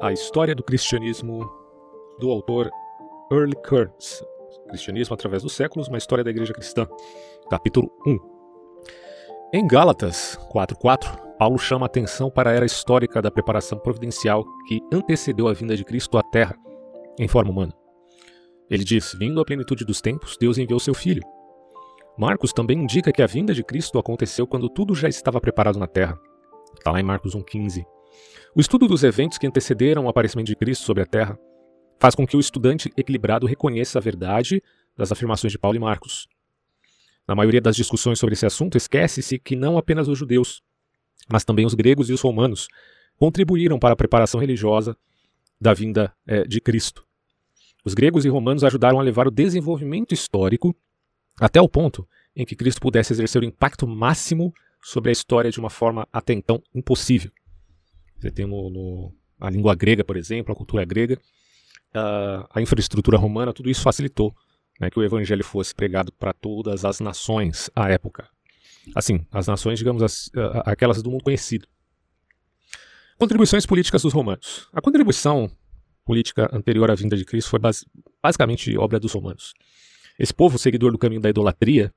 A história do cristianismo do autor Earl Kurtz. Cristianismo através dos séculos, uma história da igreja cristã. Capítulo 1. Em Gálatas 4:4, Paulo chama a atenção para a era histórica da preparação providencial que antecedeu a vinda de Cristo à Terra em forma humana. Ele diz: Vindo à plenitude dos tempos, Deus enviou seu filho. Marcos também indica que a vinda de Cristo aconteceu quando tudo já estava preparado na Terra. Está lá em Marcos 1,15. O estudo dos eventos que antecederam o aparecimento de Cristo sobre a Terra faz com que o estudante equilibrado reconheça a verdade das afirmações de Paulo e Marcos. Na maioria das discussões sobre esse assunto, esquece-se que não apenas os judeus, mas também os gregos e os romanos contribuíram para a preparação religiosa da vinda é, de Cristo. Os gregos e romanos ajudaram a levar o desenvolvimento histórico até o ponto em que Cristo pudesse exercer o impacto máximo sobre a história de uma forma até então impossível. Você tem no, no, a língua grega, por exemplo, a cultura grega, a, a infraestrutura romana, tudo isso facilitou né, que o evangelho fosse pregado para todas as nações à época. Assim, as nações, digamos, as, aquelas do mundo conhecido. Contribuições políticas dos romanos. A contribuição política anterior à vinda de Cristo foi base, basicamente obra dos romanos. Esse povo, seguidor do caminho da idolatria,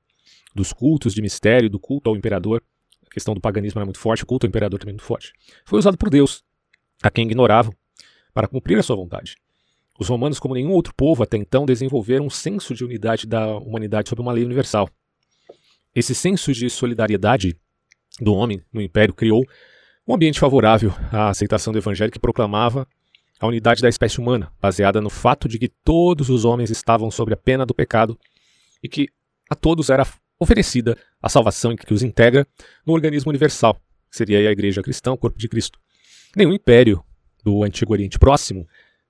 dos cultos de mistério, do culto ao imperador, a questão do paganismo era muito forte, o culto ao imperador também muito forte. Foi usado por Deus, a quem ignoravam, para cumprir a sua vontade. Os romanos, como nenhum outro povo até então, desenvolveram um senso de unidade da humanidade sob uma lei universal. Esse senso de solidariedade do homem no império criou um ambiente favorável à aceitação do evangelho que proclamava a unidade da espécie humana, baseada no fato de que todos os homens estavam sob a pena do pecado e que a todos era oferecida a salvação que os integra no organismo universal, que seria a Igreja Cristã, o corpo de Cristo. Nenhum império do Antigo Oriente Próximo,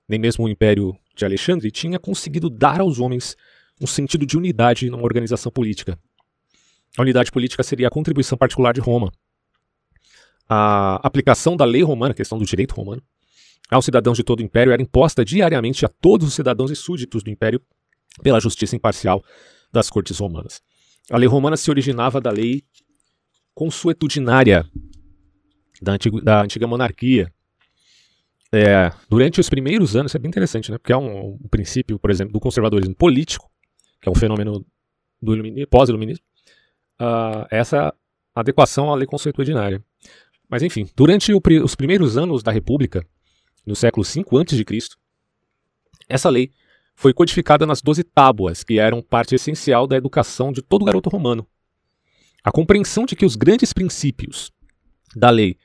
nem mesmo o Império de Alexandre, tinha conseguido dar aos homens um sentido de unidade numa organização política. A unidade política seria a contribuição particular de Roma. A aplicação da lei romana, a questão do direito romano, aos cidadãos de todo o império era imposta diariamente a todos os cidadãos e súditos do império pela justiça imparcial das cortes romanas. A lei romana se originava da lei consuetudinária da antiga, da antiga monarquia. É, durante os primeiros anos, isso é bem interessante, né? porque é um, um princípio, por exemplo, do conservadorismo político, que é um fenômeno do pós-iluminismo, uh, essa adequação à lei consuetudinária. Mas enfim, durante o, os primeiros anos da República, no século V a.C., essa lei foi codificada nas doze tábuas, que eram parte essencial da educação de todo garoto romano. A compreensão de que os grandes princípios da lei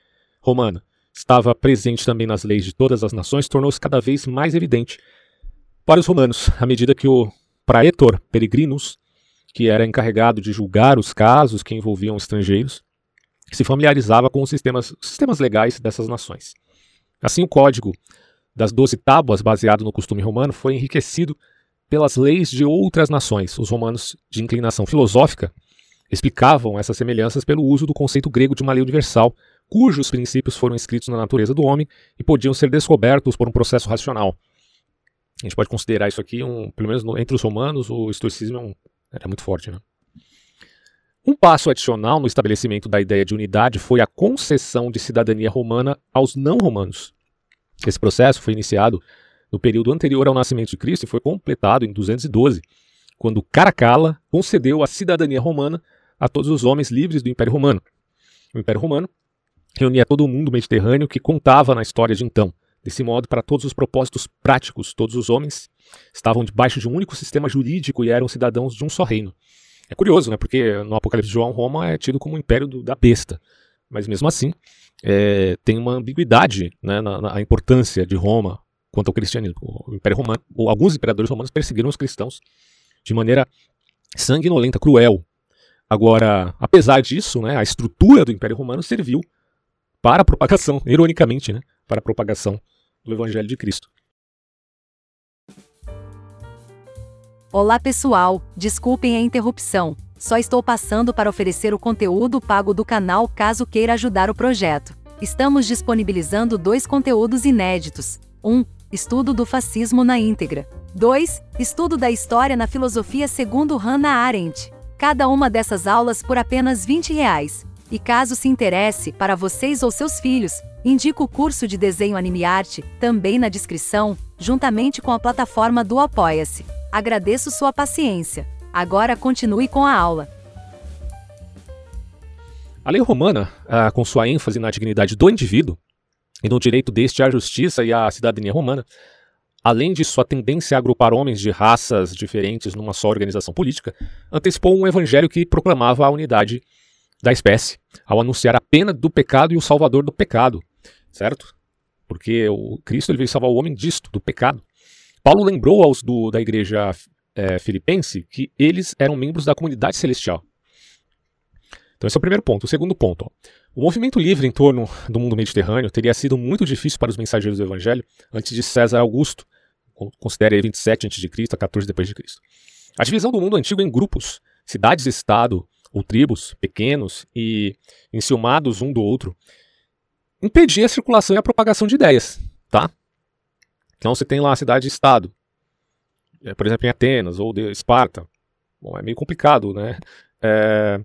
romana estava presente também nas leis de todas as nações tornou-se cada vez mais evidente para os romanos, à medida que o praetor peregrinus, que era encarregado de julgar os casos que envolviam estrangeiros, se familiarizava com os sistemas, sistemas legais dessas nações. Assim, o código das doze tábuas, baseado no costume romano, foi enriquecido pelas leis de outras nações. Os romanos, de inclinação filosófica, explicavam essas semelhanças pelo uso do conceito grego de uma lei universal, cujos princípios foram escritos na natureza do homem e podiam ser descobertos por um processo racional. A gente pode considerar isso aqui, um, pelo menos entre os romanos, o estoicismo é um, era muito forte. Né? Um passo adicional no estabelecimento da ideia de unidade foi a concessão de cidadania romana aos não-romanos. Esse processo foi iniciado no período anterior ao nascimento de Cristo e foi completado em 212, quando Caracalla concedeu a cidadania romana a todos os homens livres do Império Romano. O Império Romano reunia todo o mundo mediterrâneo que contava na história de então. Desse modo, para todos os propósitos práticos, todos os homens estavam debaixo de um único sistema jurídico e eram cidadãos de um só reino. É curioso, né? Porque no Apocalipse de João, Roma é tido como o império do, da besta. Mas mesmo assim, é, tem uma ambiguidade né, na, na importância de Roma quanto ao cristianismo. O Império Romano, alguns imperadores romanos perseguiram os cristãos de maneira sanguinolenta, cruel. Agora, apesar disso, né, a estrutura do Império Romano serviu para a propagação, ironicamente, né, para a propagação do Evangelho de Cristo. Olá pessoal, desculpem a interrupção. Só estou passando para oferecer o conteúdo pago do canal caso queira ajudar o projeto. Estamos disponibilizando dois conteúdos inéditos. 1. Um, estudo do fascismo na íntegra. 2. Estudo da história na filosofia segundo Hannah Arendt. Cada uma dessas aulas por apenas 20 reais. E caso se interesse, para vocês ou seus filhos, indico o curso de desenho anime arte, também na descrição, juntamente com a plataforma do Apoia-se. Agradeço sua paciência. Agora continue com a aula. A lei romana, ah, com sua ênfase na dignidade do indivíduo e no direito deste à justiça e à cidadania romana, além de sua tendência a agrupar homens de raças diferentes numa só organização política, antecipou um evangelho que proclamava a unidade da espécie, ao anunciar a pena do pecado e o salvador do pecado, certo? Porque o Cristo ele veio salvar o homem disto, do pecado. Paulo lembrou aos do, da igreja é, filipense que eles eram membros da comunidade celestial. Então esse é o primeiro ponto. O segundo ponto, ó. o movimento livre em torno do mundo mediterrâneo teria sido muito difícil para os mensageiros do evangelho antes de César Augusto, considere 27 a.C. a 14 depois de Cristo. A divisão do mundo antigo em grupos, cidades-estado ou tribos pequenos e enciumados um do outro, impedia a circulação e a propagação de ideias, tá? Então você tem lá a cidade-estado, é, por exemplo em Atenas ou de Esparta. Bom, é meio complicado, né? É,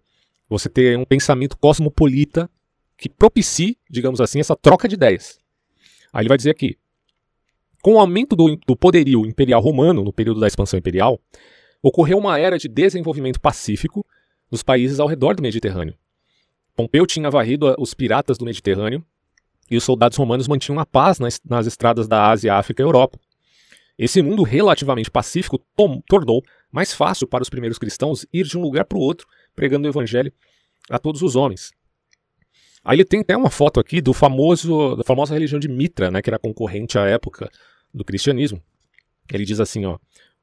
você ter um pensamento cosmopolita que propicie, digamos assim, essa troca de ideias. Aí ele vai dizer aqui: com o aumento do, do poderio imperial romano no período da expansão imperial, ocorreu uma era de desenvolvimento pacífico nos países ao redor do Mediterrâneo. Pompeu tinha varrido os piratas do Mediterrâneo e os soldados romanos mantinham a paz nas, nas estradas da Ásia, África e Europa. Esse mundo relativamente pacífico tom, tornou mais fácil para os primeiros cristãos ir de um lugar para o outro, pregando o evangelho a todos os homens. Aí ele tem até uma foto aqui do famoso, da famosa religião de Mitra, né, que era concorrente à época do cristianismo. Ele diz assim, ó,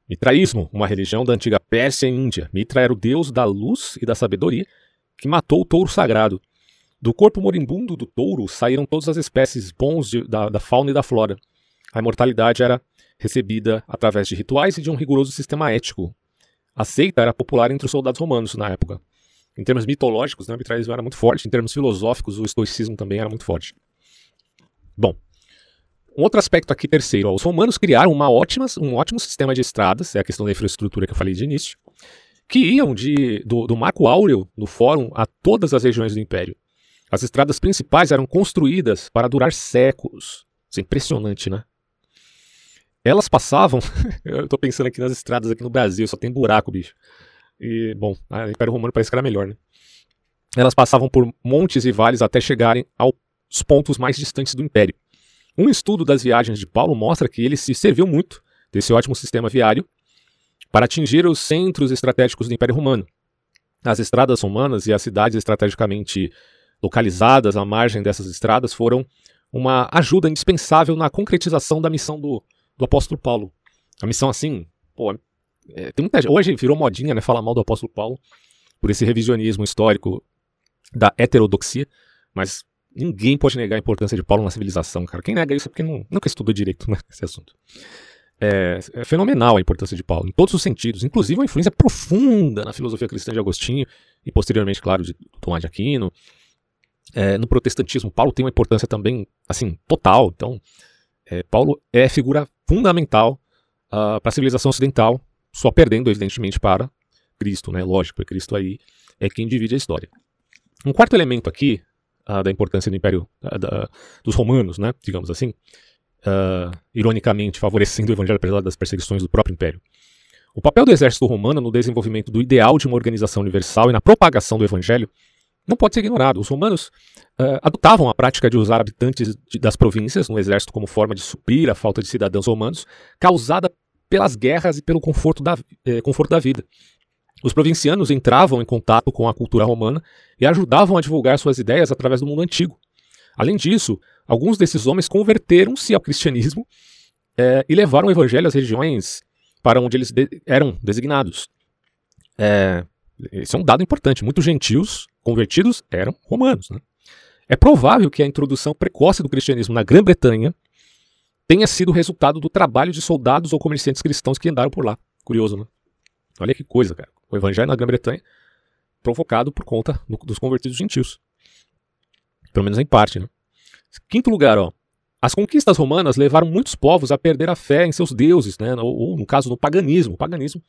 Mitraísmo, uma religião da antiga Pérsia e Índia. Mitra era o deus da luz e da sabedoria que matou o touro sagrado. Do corpo moribundo do touro saíram todas as espécies bons de, da, da fauna e da flora. A imortalidade era recebida através de rituais e de um rigoroso sistema ético. A seita era popular entre os soldados romanos na época. Em termos mitológicos, né, o era muito forte. Em termos filosóficos, o estoicismo também era muito forte. Bom, um outro aspecto aqui, terceiro, ó, os romanos criaram uma ótima, um ótimo sistema de estradas, é a questão da infraestrutura que eu falei de início, que iam de, do, do Marco Áureo, no Fórum, a todas as regiões do Império. As estradas principais eram construídas para durar séculos. Isso é impressionante, né? Elas passavam. eu tô pensando aqui nas estradas aqui no Brasil, só tem buraco, bicho. E, bom, o Império Romano parece que era melhor, né? Elas passavam por montes e vales até chegarem aos pontos mais distantes do Império. Um estudo das viagens de Paulo mostra que ele se serviu muito desse ótimo sistema viário para atingir os centros estratégicos do Império Romano. As estradas romanas e as cidades estrategicamente localizadas à margem dessas estradas foram uma ajuda indispensável na concretização da missão do, do apóstolo Paulo. A missão, assim, pô, é, tem muita, hoje virou modinha, né, falar mal do apóstolo Paulo por esse revisionismo histórico da heterodoxia, mas ninguém pode negar a importância de Paulo na civilização, cara. Quem nega isso é porque não, nunca estudou direito né, esse assunto. É, é, fenomenal a importância de Paulo, em todos os sentidos, inclusive uma influência profunda na filosofia cristã de Agostinho e posteriormente, claro, de Tomás de Aquino. É, no protestantismo, Paulo tem uma importância também, assim, total. Então, é, Paulo é figura fundamental uh, para a civilização ocidental, só perdendo, evidentemente, para Cristo, né? Lógico, porque Cristo aí é quem divide a história. Um quarto elemento aqui uh, da importância do Império uh, da, dos romanos, né? Digamos assim, ironicamente favorecendo o Evangelho apesar das perseguições do próprio Império. O papel do exército romano no desenvolvimento do ideal de uma organização universal e na propagação do Evangelho não pode ser ignorado. Os romanos uh, adotavam a prática de usar habitantes de, das províncias no exército como forma de suprir a falta de cidadãos romanos causada pelas guerras e pelo conforto da, eh, conforto da vida. Os provincianos entravam em contato com a cultura romana e ajudavam a divulgar suas ideias através do mundo antigo. Além disso, alguns desses homens converteram-se ao cristianismo eh, e levaram o evangelho às regiões para onde eles de eram designados. É, esse é um dado importante. Muitos gentios convertidos eram romanos. Né? É provável que a introdução precoce do cristianismo na Grã-Bretanha tenha sido resultado do trabalho de soldados ou comerciantes cristãos que andaram por lá. Curioso, né? Olha que coisa, cara. O evangelho na Grã-Bretanha provocado por conta do, dos convertidos gentios. Pelo menos em parte, né? Quinto lugar, ó. As conquistas romanas levaram muitos povos a perder a fé em seus deuses, né? ou, ou no caso, no paganismo. O paganismo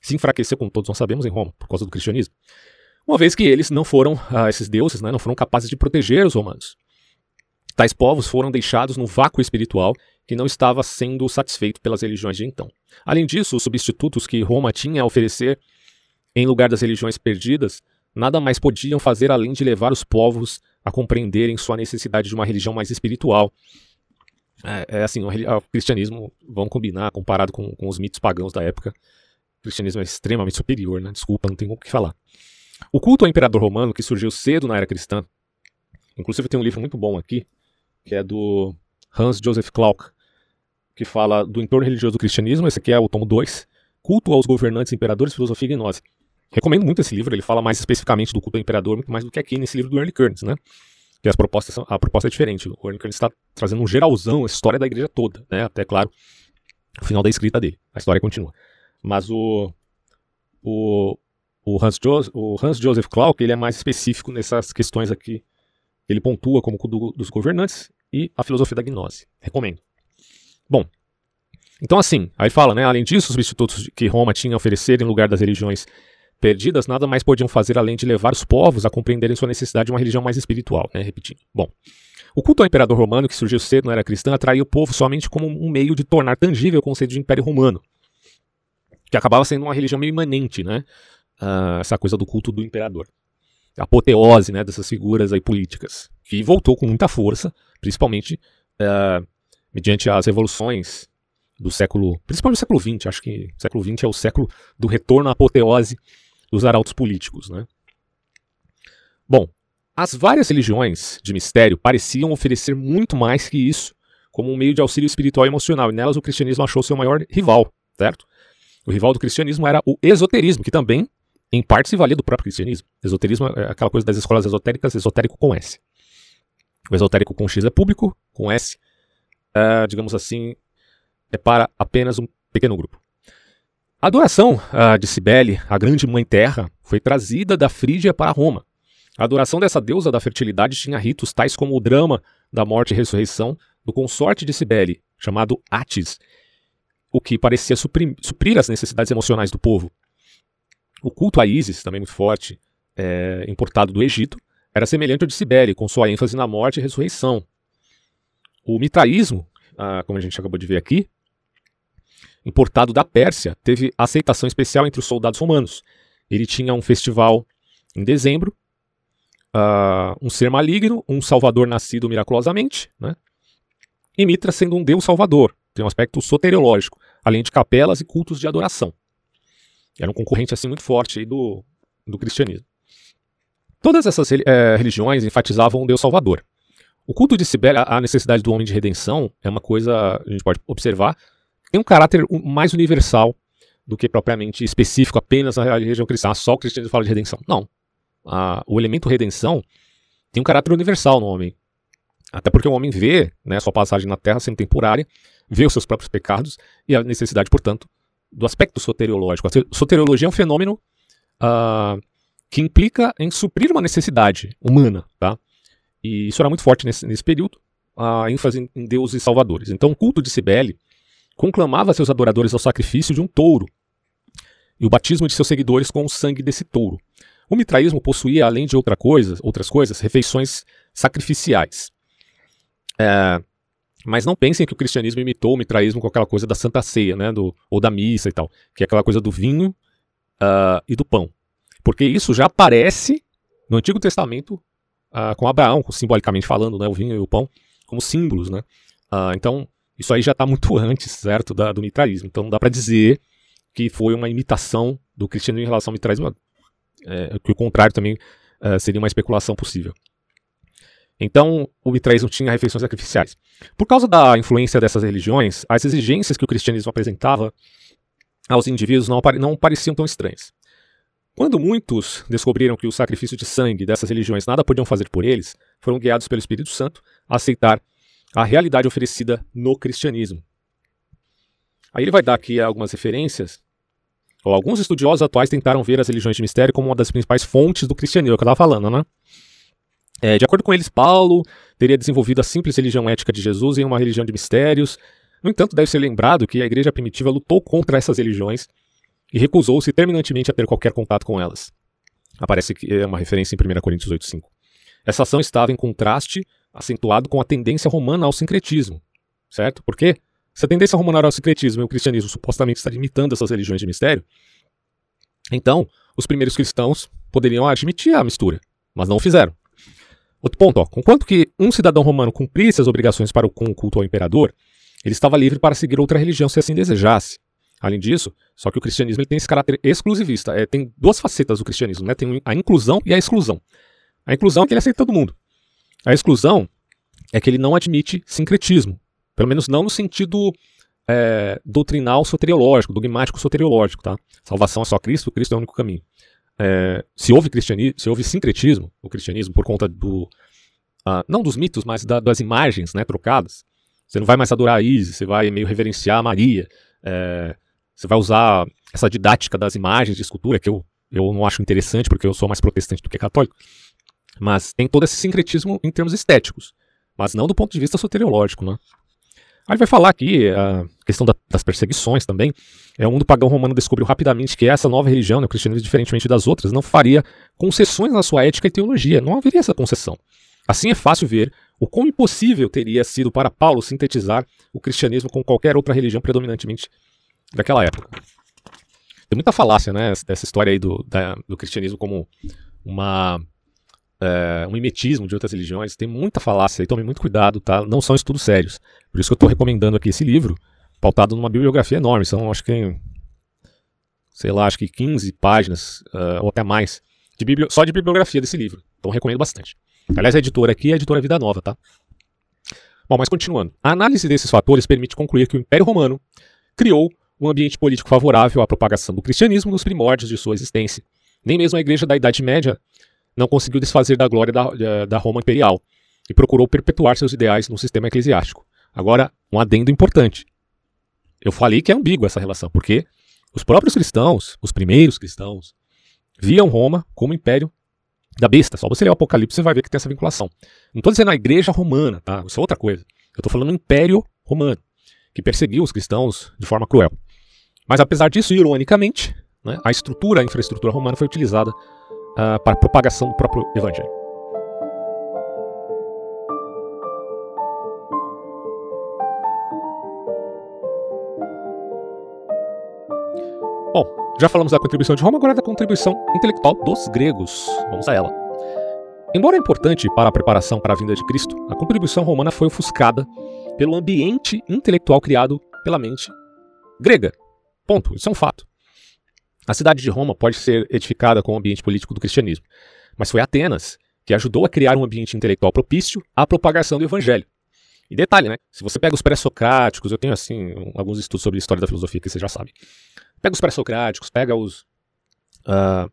se enfraqueceu, como todos nós sabemos, em Roma, por causa do cristianismo. Uma vez que eles não foram, ah, esses deuses, né, não foram capazes de proteger os romanos. Tais povos foram deixados no vácuo espiritual que não estava sendo satisfeito pelas religiões de então. Além disso, os substitutos que Roma tinha a oferecer em lugar das religiões perdidas nada mais podiam fazer além de levar os povos a compreenderem sua necessidade de uma religião mais espiritual. É, é assim, o, o, cristianismo, vamos combinar, comparado com, com, os mitos pagãos da época, o cristianismo é extremamente superior, né? Desculpa, não tem o que falar. O culto ao imperador romano, que surgiu cedo na era cristã, inclusive tem um livro muito bom aqui, que é do Hans Joseph Clark, que fala do entorno religioso do cristianismo, esse aqui é o tomo 2, Culto aos governantes, imperadores, filosofia e gnose. Recomendo muito esse livro, ele fala mais especificamente do culto ao imperador, muito mais do que aqui nesse livro do Early Kearns, né? Que as propostas são, a proposta é diferente. O Early Kearns está trazendo um geralzão, a história da igreja toda, né? Até, claro, o final da escrita dele. A história continua. Mas o, o, o, Hans, Joseph, o Hans Joseph Clark, ele é mais específico nessas questões aqui. Ele pontua como do, dos governantes e a filosofia da gnose. Recomendo. Bom, então assim, aí fala, né? Além disso, os substitutos que Roma tinha a oferecer em lugar das religiões perdidas nada mais podiam fazer além de levar os povos a compreenderem sua necessidade de uma religião mais espiritual, né? Repetindo. Bom, o culto ao imperador romano, que surgiu cedo na era cristã, atraiu o povo somente como um meio de tornar tangível o conceito de império romano, que acabava sendo uma religião meio imanente, né? Uh, essa coisa do culto do imperador. A apoteose né, dessas figuras aí políticas, que voltou com muita força, principalmente uh, mediante as revoluções do século, principalmente do século XX, acho que o século XX é o século do retorno à apoteose dos arautos políticos. Né? Bom, as várias religiões de mistério pareciam oferecer muito mais que isso como um meio de auxílio espiritual e emocional, e nelas o cristianismo achou seu maior rival, certo? O rival do cristianismo era o esoterismo, que também, em parte, se valia do próprio cristianismo. Esoterismo é aquela coisa das escolas esotéricas, esotérico com S. O esotérico com X é público, com S, é, digamos assim, é para apenas um pequeno grupo. A adoração uh, de Cibele, a grande mãe terra, foi trazida da Frígia para Roma. A adoração dessa deusa da fertilidade tinha ritos tais como o drama da morte e ressurreição do consorte de Cibele, chamado Atis, o que parecia suprir as necessidades emocionais do povo. O culto a Ísis, também muito forte, é, importado do Egito, era semelhante ao de Cibele, com sua ênfase na morte e ressurreição. O mitraísmo, ah, como a gente acabou de ver aqui, importado da Pérsia, teve aceitação especial entre os soldados romanos. Ele tinha um festival em dezembro, uh, um ser maligno, um salvador nascido miraculosamente, né? e Mitra sendo um deus salvador, tem um aspecto soteriológico, além de capelas e cultos de adoração. Era um concorrente assim muito forte do, do cristianismo. Todas essas é, religiões enfatizavam um deus salvador. O culto de Cibele, a necessidade do homem de redenção, é uma coisa a gente pode observar tem um caráter mais universal do que propriamente específico apenas na religião cristã. Só o cristianismo fala de redenção. Não. o elemento redenção tem um caráter universal no homem. Até porque o homem vê né, sua passagem na terra sendo temporária, vê os seus próprios pecados e a necessidade, portanto, do aspecto soteriológico. A soteriologia é um fenômeno uh, que implica em suprir uma necessidade humana. Tá? E isso era muito forte nesse, nesse período, a ênfase em deuses salvadores. Então, o culto de Cibele conclamava seus adoradores ao sacrifício de um touro e o batismo de seus seguidores com o sangue desse touro. O mitraísmo possuía, além de outra coisa, outras coisas, refeições sacrificiais. É, mas não pensem que o cristianismo imitou o mitraísmo com aquela coisa da Santa Ceia, né, do, ou da missa e tal, que é aquela coisa do vinho uh, e do pão. Porque isso já aparece no Antigo Testamento uh, com Abraão, simbolicamente falando, né, o vinho e o pão como símbolos. Né? Uh, então, isso aí já está muito antes, certo, da, do mitraísmo. Então não dá para dizer que foi uma imitação do cristianismo em relação ao mitraísmo, é, que o contrário também é, seria uma especulação possível. Então, o mitraísmo tinha refeições sacrificiais. Por causa da influência dessas religiões, as exigências que o cristianismo apresentava aos indivíduos não, não pareciam tão estranhas. Quando muitos descobriram que o sacrifício de sangue dessas religiões nada podiam fazer por eles, foram guiados pelo Espírito Santo a aceitar a realidade oferecida no cristianismo. Aí ele vai dar aqui algumas referências. Alguns estudiosos atuais tentaram ver as religiões de mistério como uma das principais fontes do cristianismo, é o que eu estava falando, né? É, de acordo com eles, Paulo teria desenvolvido a simples religião ética de Jesus em uma religião de mistérios. No entanto, deve ser lembrado que a igreja primitiva lutou contra essas religiões e recusou-se terminantemente a ter qualquer contato com elas. Aparece que é uma referência em 1 Coríntios 8,5. Essa ação estava em contraste acentuado com a tendência romana ao sincretismo, certo? Por quê? Se a tendência romana ao sincretismo e o cristianismo supostamente está imitando essas religiões de mistério, então os primeiros cristãos poderiam admitir a mistura, mas não o fizeram. Outro ponto, ó, conquanto que um cidadão romano cumprisse as obrigações para o, culto ao imperador, ele estava livre para seguir outra religião se assim desejasse. Além disso, só que o cristianismo tem esse caráter exclusivista. É, tem duas facetas do cristianismo, né? Tem a inclusão e a exclusão. A inclusão é que ele aceita todo mundo. A exclusão é que ele não admite sincretismo. Pelo menos não no sentido é, doutrinal soteriológico, dogmático soteriológico. Tá? Salvação é só Cristo, Cristo é o único caminho. É, se houve cristianismo, se houve sincretismo, o cristianismo por conta do uh, não dos mitos, mas da, das imagens, né, trocadas. Você não vai mais adorar a Isis, você vai meio reverenciar a Maria. É, você vai usar essa didática das imagens de escultura que eu eu não acho interessante porque eu sou mais protestante do que católico. Mas tem todo esse sincretismo em termos estéticos, mas não do ponto de vista soteriológico, né? Aí vai falar aqui a questão da, das perseguições também. É, o mundo pagão romano descobriu rapidamente que essa nova religião, né, o cristianismo, diferentemente das outras, não faria concessões na sua ética e teologia. Não haveria essa concessão. Assim é fácil ver o quão impossível teria sido para Paulo sintetizar o cristianismo com qualquer outra religião predominantemente daquela época. Tem muita falácia, né, dessa história aí do, da, do cristianismo como uma é, um mimetismo de outras religiões, tem muita falácia e tome muito cuidado, tá? Não são estudos sérios. Por isso que eu estou recomendando aqui esse livro, pautado numa bibliografia enorme. São, acho que, sei lá, acho que 15 páginas, uh, ou até mais, de só de bibliografia desse livro. Então recomendo bastante. Aliás, a editora aqui é a editora Vida Nova, tá? Bom, mas continuando. A análise desses fatores permite concluir que o Império Romano criou um ambiente político favorável à propagação do cristianismo nos primórdios de sua existência. Nem mesmo a Igreja da Idade Média não conseguiu desfazer da glória da, da Roma imperial e procurou perpetuar seus ideais no sistema eclesiástico. Agora, um adendo importante. Eu falei que é ambígua essa relação, porque os próprios cristãos, os primeiros cristãos, viam Roma como império da besta. Só você ler o Apocalipse você vai ver que tem essa vinculação. Não estou dizendo a igreja romana, tá? Isso é outra coisa. Eu estou falando do império romano, que perseguiu os cristãos de forma cruel. Mas apesar disso, ironicamente, né, a estrutura, a infraestrutura romana foi utilizada uh, para a propagação do próprio evangelho. Bom, já falamos da contribuição de Roma, agora da contribuição intelectual dos gregos. Vamos a ela. Embora importante para a preparação para a vinda de Cristo, a contribuição romana foi ofuscada pelo ambiente intelectual criado pela mente grega. Ponto. Isso é um fato. A cidade de Roma pode ser edificada com o ambiente político do cristianismo, mas foi Atenas que ajudou a criar um ambiente intelectual propício à propagação do evangelho. E detalhe, né? Se você pega os pré-socráticos, eu tenho assim alguns estudos sobre a história da filosofia que você já sabe. Pega os pré-socráticos, pega os uh,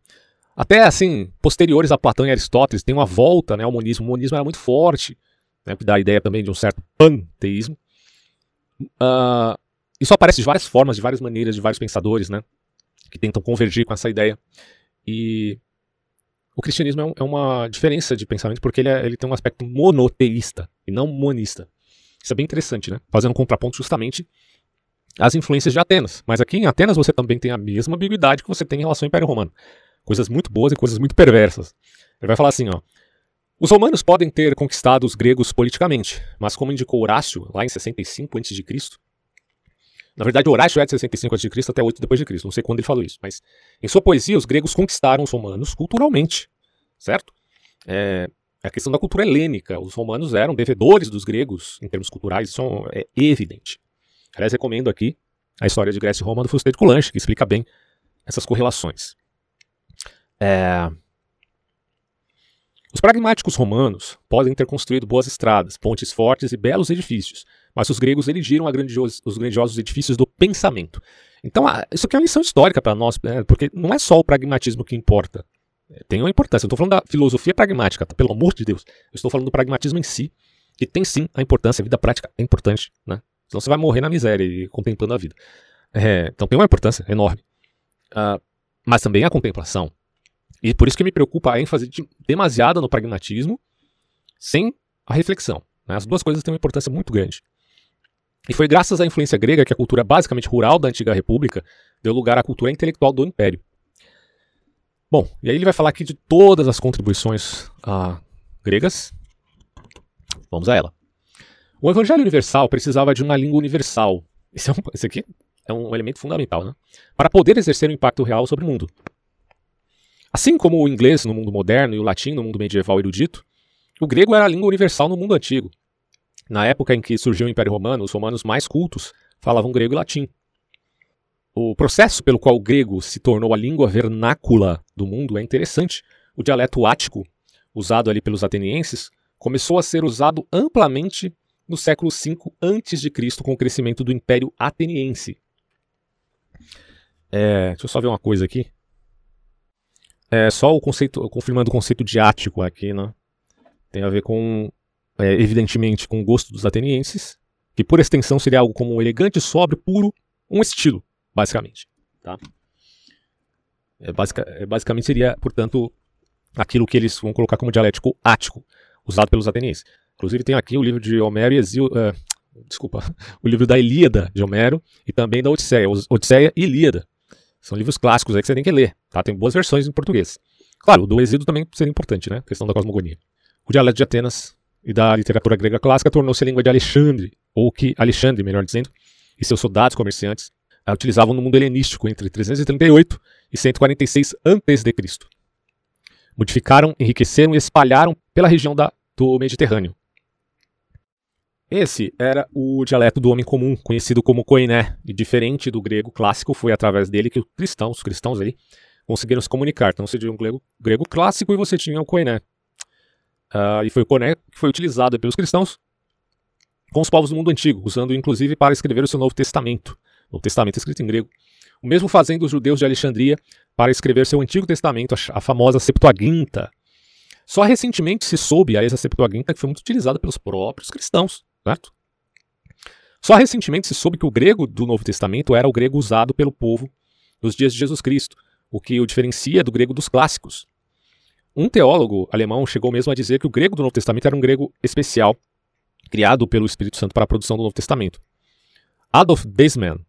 até assim posteriores a Platão e Aristóteles, tem uma volta, né, ao monismo. O monismo era muito forte, né, que dá a ideia também de um certo panteísmo. Uh, isso aparece de várias formas, de várias maneiras, de vários pensadores, né? que tentam convergir com essa ideia. E o cristianismo é, um, é uma diferença de pensamento porque ele, é, ele, tem um aspecto monoteísta e não monista. Isso é bem interessante, né? Fazendo um contraponto justamente às influências de Atenas. Mas aqui em Atenas você também tem a mesma ambiguidade que você tem em relação ao Império Romano. Coisas muito boas e coisas muito perversas. Ele vai falar assim, ó. Os romanos podem ter conquistado os gregos politicamente, mas como indicou Horácio, lá em 65 a.C., na verdade, Horácio é de 65 a.C. até 8 depois de Cristo. Não sei quando ele falou isso, mas em sua poesia os gregos conquistaram os romanos culturalmente, certo? É, a questão da cultura helênica. Os romanos eram devedores dos gregos em termos culturais, isso é evidente. Aliás, recomendo aqui a história de Grécia e Roma do Fusté de Coulanges, que explica bem essas correlações. É... Os pragmáticos romanos podem ter construído boas estradas, pontes fortes e belos edifícios, mas os gregos erigiram os grandiosos edifícios do pensamento. Então, isso aqui é uma lição histórica para nós, né? porque não é só o pragmatismo que importa. É, tem uma importância. Eu estou falando da filosofia pragmática, tá? pelo amor de Deus. Eu estou falando do pragmatismo em si, que tem sim a importância. A vida prática é importante, né? Senão você vai morrer na miséria e contemplando a vida. É, então tem uma importância enorme. Uh, mas também a contemplação. E por isso que me preocupa a ênfase de, demasiada no pragmatismo sem a reflexão. Né? As duas coisas têm uma importância muito grande. E foi graças à influência grega que a cultura basicamente rural da antiga república deu lugar à cultura intelectual do Império. Bom, e aí ele vai falar aqui de todas as contribuições ah, gregas. Vamos a ela. O Evangelho Universal precisava de uma língua universal. Esse, é um, esse aqui é um elemento fundamental, né? Para poder exercer um impacto real sobre o mundo. Assim como o inglês no mundo moderno e o latim no mundo medieval erudito, o grego era a língua universal no mundo antigo. Na época em que surgiu o Império Romano, os romanos mais cultos falavam grego e latim. O processo pelo qual o grego se tornou a língua vernácula do mundo é interessante. O dialeto ático, usado ali pelos atenienses, começou a ser usado amplamente no século V a.C., com o crescimento do Império Ateniense. É, deixa eu só ver uma coisa aqui. É só o conceito, confirmando o conceito de ático aqui, né? Tem a ver com é, evidentemente, com o gosto dos atenienses, que por extensão seria algo como elegante, sóbrio, puro, um estilo, basicamente. Tá? É, basic, é, basicamente seria, portanto, aquilo que eles vão colocar como dialético ático, usado pelos atenienses. Inclusive tem aqui o livro de Homero e Exil, uh, desculpa, o livro da Ilíada de Homero e também da Odisseia, Odisseia e Ilíada. São livros clássicos aí que você tem que ler, tá? Tem boas versões em português. Claro, o do Exílio também seria importante, né? A questão da cosmogonia. O dialeto de Atenas e da literatura grega clássica tornou-se a língua de Alexandre, ou que Alexandre, melhor dizendo, e seus soldados comerciantes a utilizavam no mundo helenístico entre 338 e 146 a.C. Modificaram, enriqueceram e espalharam pela região da, do Mediterrâneo. Esse era o dialeto do homem comum, conhecido como koiné, e diferente do grego clássico, foi através dele que os cristãos, os cristãos ali, conseguiram se comunicar. Então você tinha um grego, grego clássico e você tinha o koiné, Uh, e foi o Coné que foi utilizado pelos cristãos com os povos do mundo antigo, usando inclusive para escrever o seu Novo Testamento. O Testamento escrito em grego. O mesmo fazendo os judeus de Alexandria para escrever seu Antigo Testamento, a famosa Septuaginta. Só recentemente se soube a essa Septuaginta que foi muito utilizada pelos próprios cristãos, certo? Só recentemente se soube que o grego do Novo Testamento era o grego usado pelo povo nos dias de Jesus Cristo, o que o diferencia do grego dos clássicos. Um teólogo alemão chegou mesmo a dizer que o grego do Novo Testamento era um grego especial, criado pelo Espírito Santo para a produção do Novo Testamento. Adolf Desman,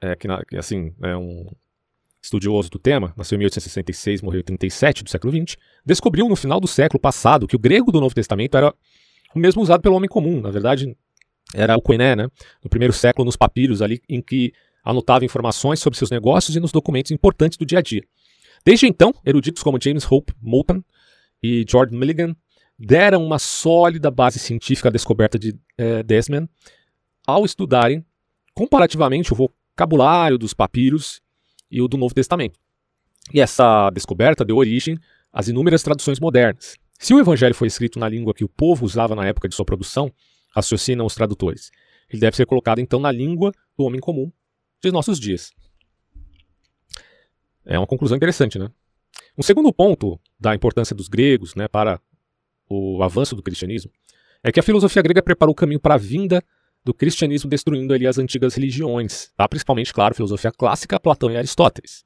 é, que, que, assim, é um estudioso do tema, nasceu em 1866, morreu em 37 do século XX, descobriu no final do século passado que o grego do Novo Testamento era o mesmo usado pelo homem comum. Na verdade, era o koiné, né? No primeiro século, nos papiros ali, em que anotava informações sobre seus negócios e nos documentos importantes do dia a dia. Desde então, eruditos como James Hope Moulton e George Milligan deram uma sólida base científica à descoberta de eh, Desmond ao estudarem comparativamente o vocabulário dos papiros e o do Novo Testamento. E essa descoberta deu origem às inúmeras traduções modernas. Se o Evangelho foi escrito na língua que o povo usava na época de sua produção, raciocinam os tradutores, ele deve ser colocado então na língua do homem comum de nossos dias. É uma conclusão interessante, né? Um segundo ponto da importância dos gregos né, para o avanço do cristianismo é que a filosofia grega preparou o caminho para a vinda do cristianismo, destruindo ali as antigas religiões, tá? principalmente, claro, filosofia clássica, Platão e Aristóteles.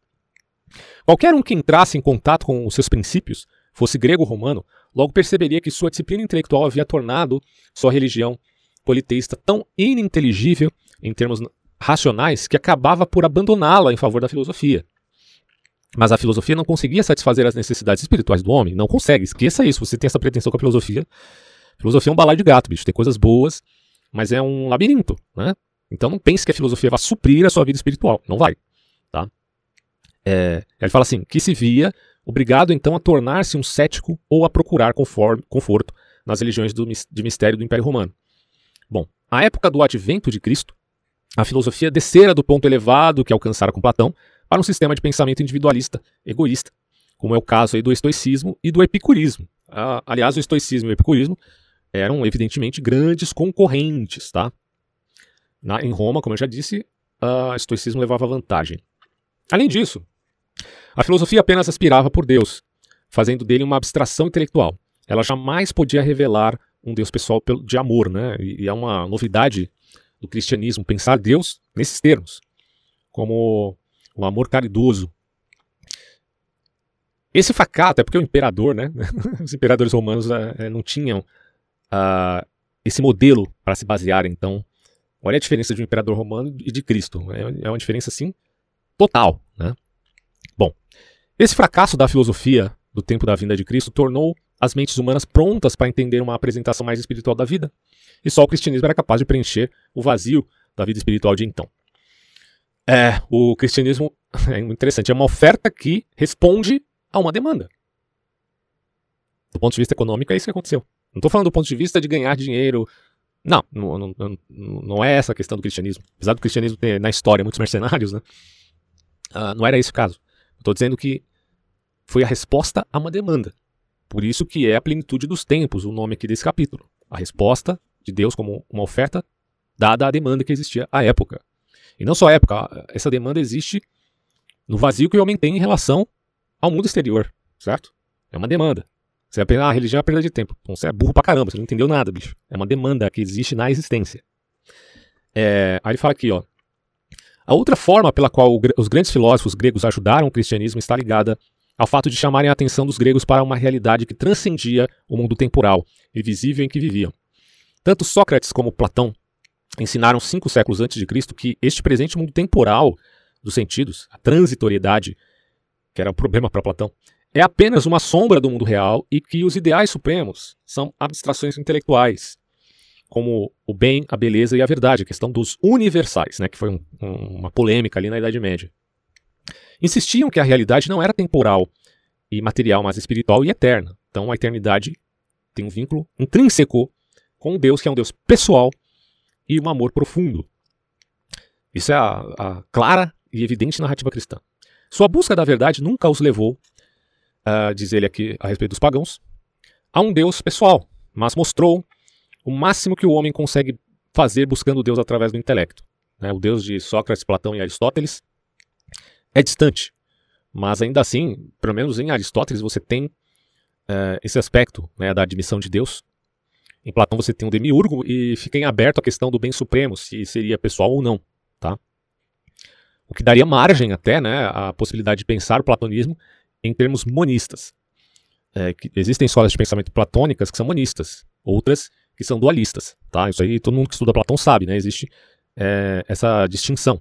Qualquer um que entrasse em contato com os seus princípios, fosse grego ou romano, logo perceberia que sua disciplina intelectual havia tornado sua religião politeísta tão ininteligível em termos racionais que acabava por abandoná-la em favor da filosofia. Mas a filosofia não conseguia satisfazer as necessidades espirituais do homem. Não consegue. Esqueça isso. Você tem essa pretensão com a filosofia. filosofia é um balaio de gato, bicho. Tem coisas boas, mas é um labirinto, né? Então não pense que a filosofia vai suprir a sua vida espiritual. Não vai. Tá? É, ele fala assim: que se via obrigado então a tornar-se um cético ou a procurar conforto nas religiões do, de mistério do Império Romano. Bom, a época do advento de Cristo, a filosofia descera do ponto elevado que alcançara com Platão para um sistema de pensamento individualista, egoísta, como é o caso do estoicismo e do epicurismo. Ah, aliás, o estoicismo e o epicurismo eram evidentemente grandes concorrentes, tá? Na, em Roma, como eu já disse, o estoicismo levava vantagem. Além disso, a filosofia apenas aspirava por Deus, fazendo dele uma abstração intelectual. Ela jamais podia revelar um Deus pessoal de amor, né? E é uma novidade do cristianismo pensar Deus nesses termos, como um amor caridoso. Esse facato é porque o imperador, né? Os imperadores romanos uh, não tinham uh, esse modelo para se basear. Então, olha a diferença de um imperador romano e de Cristo. É, é uma diferença assim total. Bom, esse fracasso da filosofia do tempo da vinda de Cristo tornou as mentes humanas prontas para entender uma apresentação mais espiritual da vida, e só o cristianismo era capaz de preencher o vazio da vida espiritual de então. É, o cristianismo é interessante, é uma oferta que responde a uma demanda. Do ponto de vista econômico, é isso que aconteceu. Não estou falando do ponto de vista de ganhar dinheiro. Não, não, não, não, é essa a questão do cristianismo. Apesar do cristianismo ter na história muitos mercenários, né? Uh, não era esse o caso. Estou dizendo que foi a resposta a uma demanda. Por isso que é a plenitude dos tempos, o nome aqui desse capítulo. A resposta de Deus como uma oferta dada à demanda que existia à época. E não só à época, essa demanda existe no vazio que o homem tem em relação ao mundo exterior, certo? É uma demanda. Você vai pensar, ah, a religião é perda de tempo. Então você é burro pra caramba, você não entendeu nada, bicho. É uma demanda que existe na existência. É, aí ele fala aqui, ó. A outra forma pela qual os grandes filósofos gregos ajudaram o cristianismo está ligada ao fato de chamarem a atenção dos gregos para uma realidade que transcendia o mundo temporal e visível em que viviam. Tanto Sócrates como Platão ensinaram cinco séculos antes de Cristo que este presente mundo temporal dos sentidos, a transitoriedade, que era um problema para Platão, é apenas uma sombra do mundo real e que os ideais supremos são abstrações intelectuais, como o bem, a beleza e a verdade, a questão dos universais, né, que foi um, um, uma polêmica ali na Idade Média. Insistiam que a realidade não era temporal e material, mas espiritual e eterna. Então a eternidade tem um vínculo intrínseco com Deus, que é um Deus pessoal e um amor profundo. Isso é a, a clara e evidente narrativa cristã. Sua busca da verdade nunca os levou uh, diz ele aqui a respeito dos pagãos, a um Deus pessoal, mas mostrou o máximo que o homem consegue fazer buscando Deus através do intelecto. Né? O Deus de Sócrates, Platão e Aristóteles é distante, mas ainda assim, pelo menos em Aristóteles, você tem uh, esse aspecto né, da admissão de Deus. Em Platão você tem um demiurgo e fica em aberto a questão do bem supremo, se seria pessoal ou não. Tá? O que daria margem até né, à possibilidade de pensar o platonismo em termos monistas. É, existem escolas de pensamento platônicas que são monistas, outras que são dualistas. Tá? Isso aí todo mundo que estuda Platão sabe, né? existe é, essa distinção.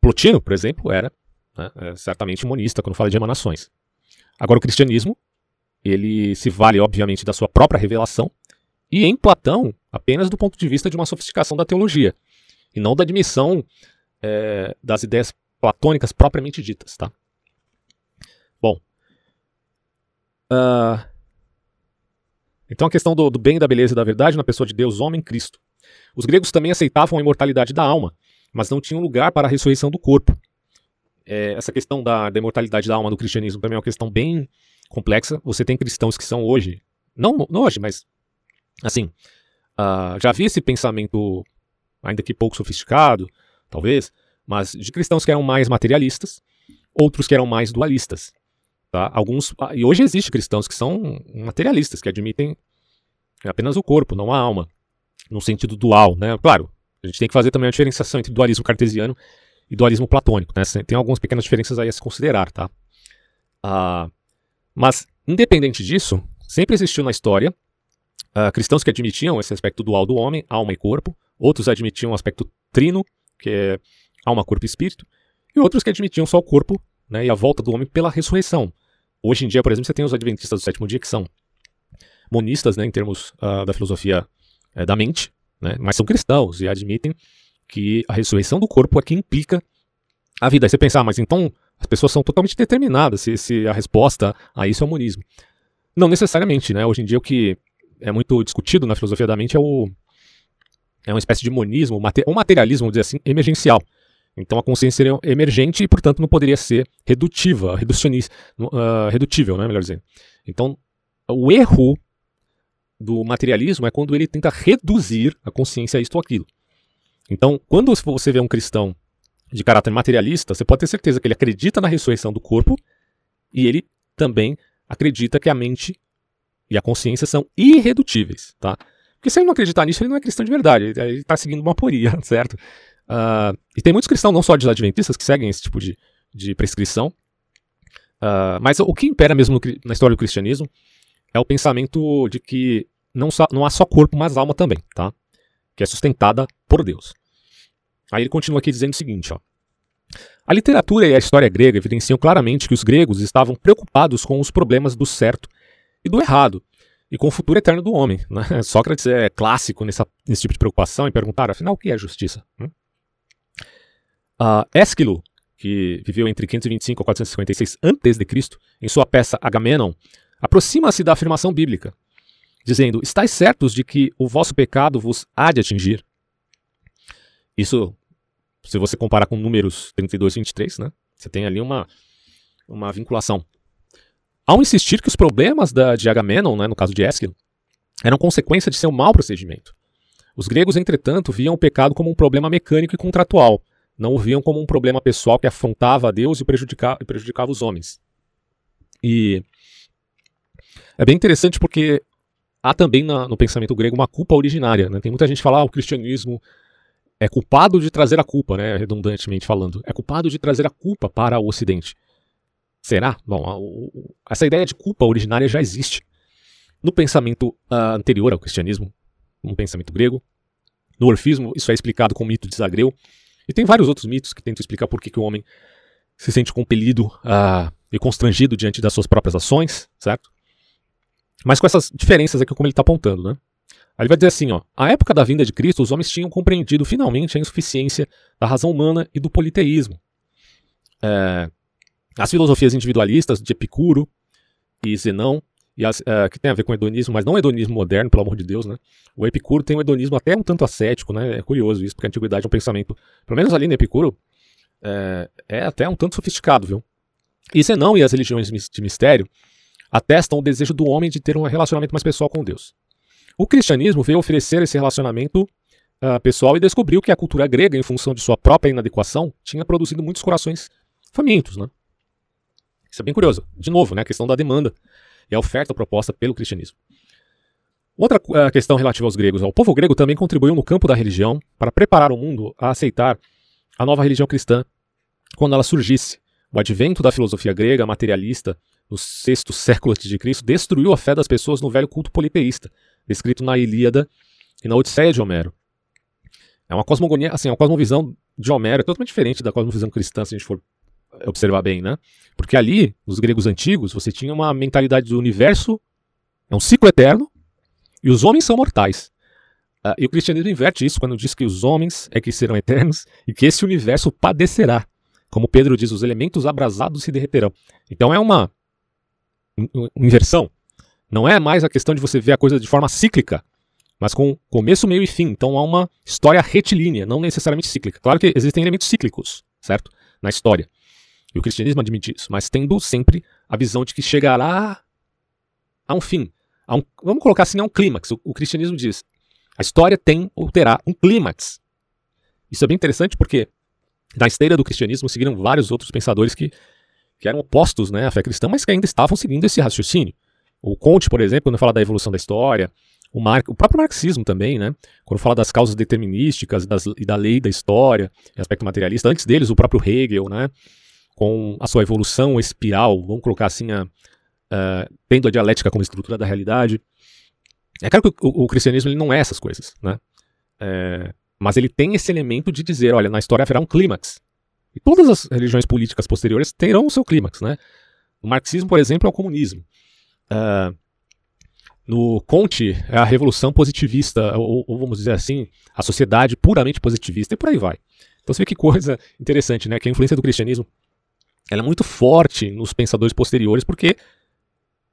Plotino, por exemplo, era né, é certamente monista quando fala de emanações. Agora, o cristianismo, ele se vale, obviamente, da sua própria revelação, e em Platão, apenas do ponto de vista de uma sofisticação da teologia, e não da admissão é, das ideias platônicas propriamente ditas. Tá? Bom. Uh, então a questão do, do, bem, da beleza e da verdade na pessoa de Deus, homem, Cristo. Os gregos também aceitavam a imortalidade da alma, mas não tinham lugar para a ressurreição do corpo. É, essa questão da, da, imortalidade da alma no cristianismo também é uma questão bem complexa. Você tem cristãos que são hoje, não, não hoje, mas assim, uh, já havia esse pensamento, ainda que pouco sofisticado, talvez, mas de cristãos que eram mais materialistas, outros que eram mais dualistas. Tá? Alguns, ah, e hoje existem cristãos que são materialistas, que admitem apenas o corpo, não a alma, no sentido dual. Né? Claro, a gente tem que fazer também a diferenciação entre dualismo cartesiano e dualismo platônico. Né? Tem algumas pequenas diferenças aí a se considerar. Tá? Ah, mas, independente disso, sempre existiu na história ah, cristãos que admitiam esse aspecto dual do homem, alma e corpo, outros admitiam o aspecto trino, que é alma, corpo e espírito, e outros que admitiam só o corpo né, e a volta do homem pela ressurreição. Hoje em dia, por exemplo, você tem os adventistas do sétimo dia que são monistas, né, em termos uh, da filosofia uh, da mente, né, mas são cristãos e admitem que a ressurreição do corpo é que implica a vida. Aí você pensa, ah, mas então as pessoas são totalmente determinadas se, se a resposta a isso é o monismo. Não necessariamente, né? Hoje em dia o que é muito discutido na filosofia da mente é o é uma espécie de monismo, um materialismo, vamos dizer assim, emergencial. Então a consciência seria emergente e, portanto, não poderia ser redutiva, reducionista, uh, redutível, né, melhor dizendo. Então, o erro do materialismo é quando ele tenta reduzir a consciência a isto ou aquilo. Então, quando você vê um cristão de caráter materialista, você pode ter certeza que ele acredita na ressurreição do corpo e ele também acredita que a mente e a consciência são irredutíveis, tá? Porque se ele não acreditar nisso, ele não é cristão de verdade, ele está seguindo uma aporia, certo? Uh, e tem muitos cristãos, não só de adventistas, que seguem esse tipo de, de prescrição. Uh, mas o que impera mesmo no, na história do cristianismo é o pensamento de que não, só, não há só corpo, mas alma também, tá? Que é sustentada por Deus. Aí ele continua aqui dizendo o seguinte, ó. A literatura e a história grega evidenciam claramente que os gregos estavam preocupados com os problemas do certo e do errado, e com o futuro eterno do homem. Né? Sócrates é clássico nessa, nesse tipo de preocupação e perguntar, afinal, o que é justiça? Hum? Uh, Ésquilo, que viveu entre 525 a 456 a.C., em sua peça Agamenon, aproxima-se da afirmação bíblica, dizendo: Estais certos de que o vosso pecado vos há de atingir? Isso, se você comparar com números 32 e 23, né? Você tem ali uma, uma vinculação. Ao insistir que os problemas da, de Agamenon, né, no caso de Ésquilo, eram consequência de seu mau procedimento. Os gregos, entretanto, viam o pecado como um problema mecânico e contratual, não o viam como um problema pessoal que afrontava a Deus e prejudicava, e prejudicava os homens. E é bem interessante porque há também na, no pensamento grego uma culpa originária. Né? Tem muita gente que fala ah, o cristianismo é culpado de trazer a culpa, né, redundantemente falando. É culpado de trazer a culpa para o Ocidente. Será? Bom, essa ideia de culpa originária já existe no pensamento uh, anterior ao cristianismo, no pensamento grego. No orfismo, isso é explicado com o mito de Zagreu. E tem vários outros mitos que tentam explicar por que, que o homem se sente compelido uh, e constrangido diante das suas próprias ações, certo? Mas com essas diferenças aqui, como ele está apontando, né? Aí ele vai dizer assim, ó, a época da vinda de Cristo, os homens tinham compreendido finalmente a insuficiência da razão humana e do politeísmo. É, as filosofias individualistas de Epicuro e Zenão, e as, uh, que tem a ver com hedonismo, mas não hedonismo moderno, pelo amor de Deus, né? O Epicuro tem um hedonismo até um tanto ascético, né? É curioso isso, porque a antiguidade é um pensamento, pelo menos ali no Epicuro, é, é até um tanto sofisticado, viu? E Zenão e as religiões de mistério atestam o desejo do homem de ter um relacionamento mais pessoal com Deus. O cristianismo veio oferecer esse relacionamento uh, pessoal e descobriu que a cultura grega, em função de sua própria inadequação, tinha produzido muitos corações famintos, né? Isso é bem curioso. De novo, né, a questão da demanda e a oferta proposta pelo cristianismo. Outra uh, questão relativa aos gregos. O povo grego também contribuiu no campo da religião para preparar o mundo a aceitar a nova religião cristã quando ela surgisse. O advento da filosofia grega materialista no sexto século a.C. destruiu a fé das pessoas no velho culto politeísta, descrito na Ilíada e na Odisseia de Homero. É uma cosmogonia, assim, uma cosmovisão de Homero é totalmente diferente da cosmovisão cristã, se a gente for observar bem, né? Porque ali, nos gregos antigos, você tinha uma mentalidade do universo, é um ciclo eterno, e os homens são mortais. Uh, e o cristianismo inverte isso quando diz que os homens é que serão eternos e que esse universo padecerá. Como Pedro diz, os elementos abrasados se derreterão. Então é uma, inversão. Não é mais a questão de você ver a coisa de forma cíclica, mas com começo, meio e fim. Então há uma história retilínea, não necessariamente cíclica. Claro que existem elementos cíclicos, certo? Na história. E o cristianismo admite isso, mas tendo sempre a visão de que chegará a um fim. A um, vamos colocar assim, a um clímax. O, o, cristianismo diz: a história tem ou terá um clímax. Isso é bem interessante porque na esteira do cristianismo seguiram vários outros pensadores que, que eram opostos né, à fé cristã, mas que ainda estavam seguindo esse raciocínio. O Conte, por exemplo, quando fala da evolução da história, o, Mar... o próprio marxismo também, né? Quando fala das causas determinísticas das... e da lei da história, aspecto materialista, antes deles o próprio Hegel, né? Com a sua evolução espiral, vamos colocar assim, a, a, tendo a dialética como estrutura da realidade. É claro que o, o cristianismo ele não é essas coisas, né? É, mas ele tem esse elemento de dizer, olha, na história haverá um clímax. E todas as religiões políticas posteriores terão o seu clímax, né? O marxismo, por exemplo, é o comunismo. Uh, no Conte é a revolução positivista, ou, ou, vamos dizer assim, a sociedade puramente positivista, e por aí vai. Então você vê que coisa interessante, né? Que a influência do cristianismo ela é muito forte nos pensadores posteriores porque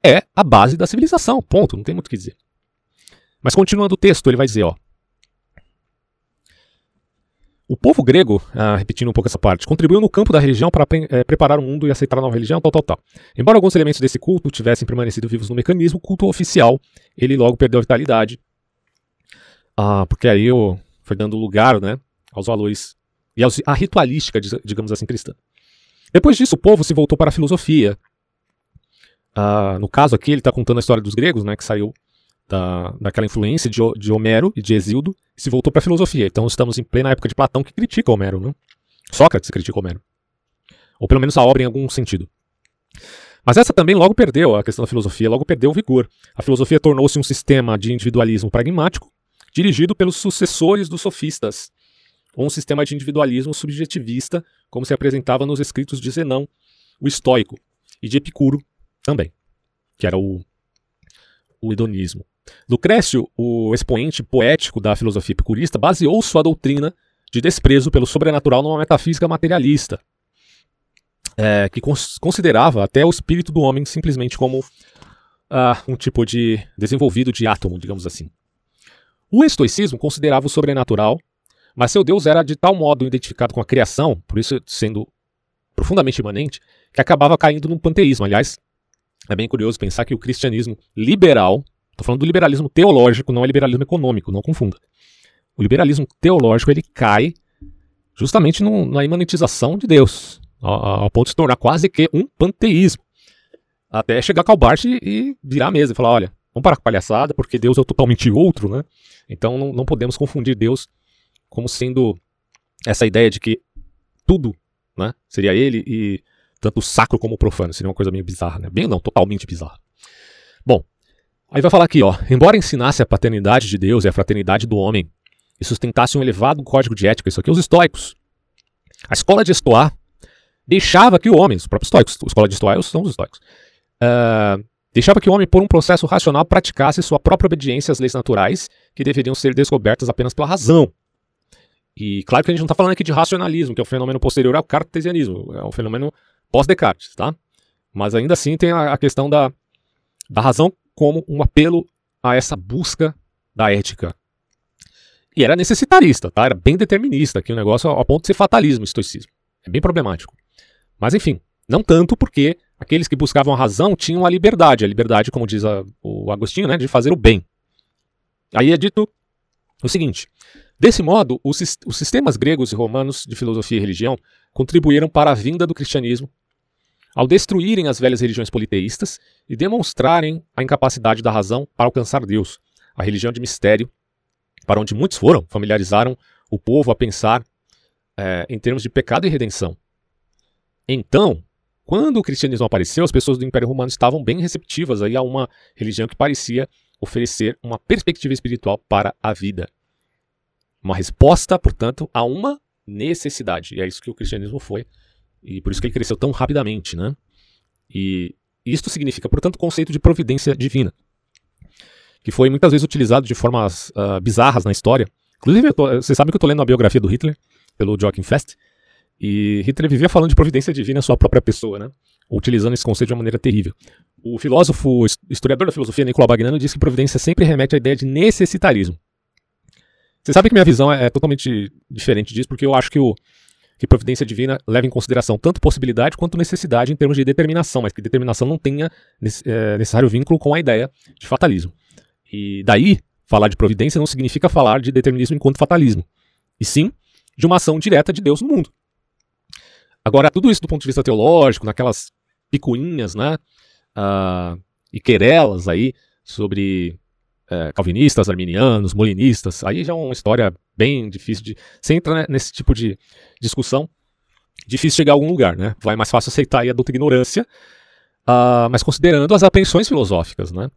é a base da civilização, ponto, não tem muito o que dizer. Mas continuando o texto, ele vai dizer, ó, o povo grego, ah, repetindo um pouco essa parte, contribuiu no campo da religião para é, preparar o mundo e aceitar a nova religião, tal, tal, tal. Embora alguns elementos desse culto tivessem permanecido vivos no mecanismo, o culto oficial, ele logo perdeu a vitalidade, ah, porque aí o, foi dando lugar né, aos valores e aos, à ritualística, digamos assim, cristã. Depois disso, o povo se voltou para a filosofia. Uh, no caso aqui, ele está contando a história dos gregos, né, que saiu da, daquela influência de, de Homero e de Exildo e se voltou para a filosofia. Então estamos em plena época de Platão que critica Homero. Né? Sócrates critica Homero. Ou pelo menos a obra em algum sentido. Mas essa também logo perdeu, a questão da filosofia, logo perdeu o vigor. A filosofia tornou-se um sistema de individualismo pragmático, dirigido pelos sucessores dos sofistas, ou um sistema de individualismo subjetivista, como se apresentava nos escritos de Zenão, o estoico, e de Epicuro também, que era o, o hedonismo. Lucrécio, o expoente poético da filosofia epicurista, baseou sua doutrina de desprezo pelo sobrenatural numa metafísica materialista, é, que cons considerava até o espírito do homem simplesmente como uh, um tipo de desenvolvido de átomo, digamos assim. O estoicismo considerava o sobrenatural, mas seu Deus era de tal modo identificado com a criação, por isso sendo profundamente imanente, que acabava caindo num panteísmo. Aliás, é bem curioso pensar que o cristianismo liberal, estou falando do liberalismo teológico, não é liberalismo econômico, não confunda. O liberalismo teológico ele cai justamente no, na imanentização de Deus, ao, ponto de se tornar quase que um panteísmo. Até chegar Calbart e, e virar a mesa e falar: olha, vamos parar com a palhaçada, porque Deus é totalmente outro, né? Então não, não podemos confundir Deus como sendo essa ideia de que tudo né, seria ele e tanto sacro como profano. Seria uma coisa meio bizarra, né? Bem não, totalmente bizarra. Bom, aí vai falar aqui, ó. Embora ensinasse a paternidade de Deus e a fraternidade do homem e sustentasse um elevado código de ética, isso aqui, os estoicos. A escola de Estoá deixava que o homem, os próprios estoicos, a escola de Estoá são os estoicos, uh, deixava que o homem, por um processo racional, praticasse sua própria obediência às leis naturais que deveriam ser descobertas apenas pela razão. E claro que a gente não está falando aqui de racionalismo, que é um fenômeno posterior ao cartesianismo, é um fenômeno pós-Descartes, tá? Mas ainda assim tem a, questão da, da razão como um apelo a essa busca da ética. E era necessitarista, tá? Era bem determinista, que o negócio ao ponto de ser fatalismo, estoicismo. É bem problemático. Mas enfim, não tanto porque aqueles que buscavam a razão tinham a liberdade, a liberdade, como diz a, o Agostinho, né, de fazer o bem. Aí é dito o seguinte: desse modo, os, os sistemas gregos e romanos de filosofia e religião contribuíram para a vinda do cristianismo ao destruírem as velhas religiões politeístas e demonstrarem a incapacidade da razão para alcançar Deus, a religião de mistério, para onde muitos foram, familiarizaram o povo a pensar é, em termos de pecado e redenção. Então, quando o cristianismo apareceu, as pessoas do Império Romano estavam bem receptivas aí a uma religião que parecia oferecer uma perspectiva espiritual para a vida. Uma resposta, portanto, a uma necessidade. E é isso que o cristianismo foi. E por isso que ele cresceu tão rapidamente, né? E isto significa, portanto, o conceito de providência divina, que foi muitas vezes utilizado de formas uh, bizarras na história. Inclusive, tô, você sabe que eu estou lendo a biografia do Hitler, pelo Joachim Fest, e Hitler vivia falando de providência divina em sua própria pessoa, né? Utilizando esse conceito de uma maneira terrível. O filósofo, historiador da filosofia, Nicolau Bagnano, diz que providência sempre remete à ideia de necessitarismo. Você sabe que minha visão é, é totalmente diferente disso, porque eu acho que, o, que providência divina leva em consideração tanto possibilidade quanto necessidade em termos de determinação, mas que determinação não tenha é, necessário vínculo com a ideia de fatalismo. E daí, falar de providência não significa falar de determinismo enquanto fatalismo, e sim de uma ação direta de Deus no mundo. Agora, tudo isso do ponto de vista teológico, naquelas picuinhas, né, uh, e querelas aí sobre uh, calvinistas, arminianos, molinistas, aí já é uma história bem difícil de... Você entra né, nesse tipo de discussão, difícil chegar a algum lugar, né? Vai mais fácil aceitar aí a doutrina ignorância, uh, mas considerando as apreensões filosóficas, né?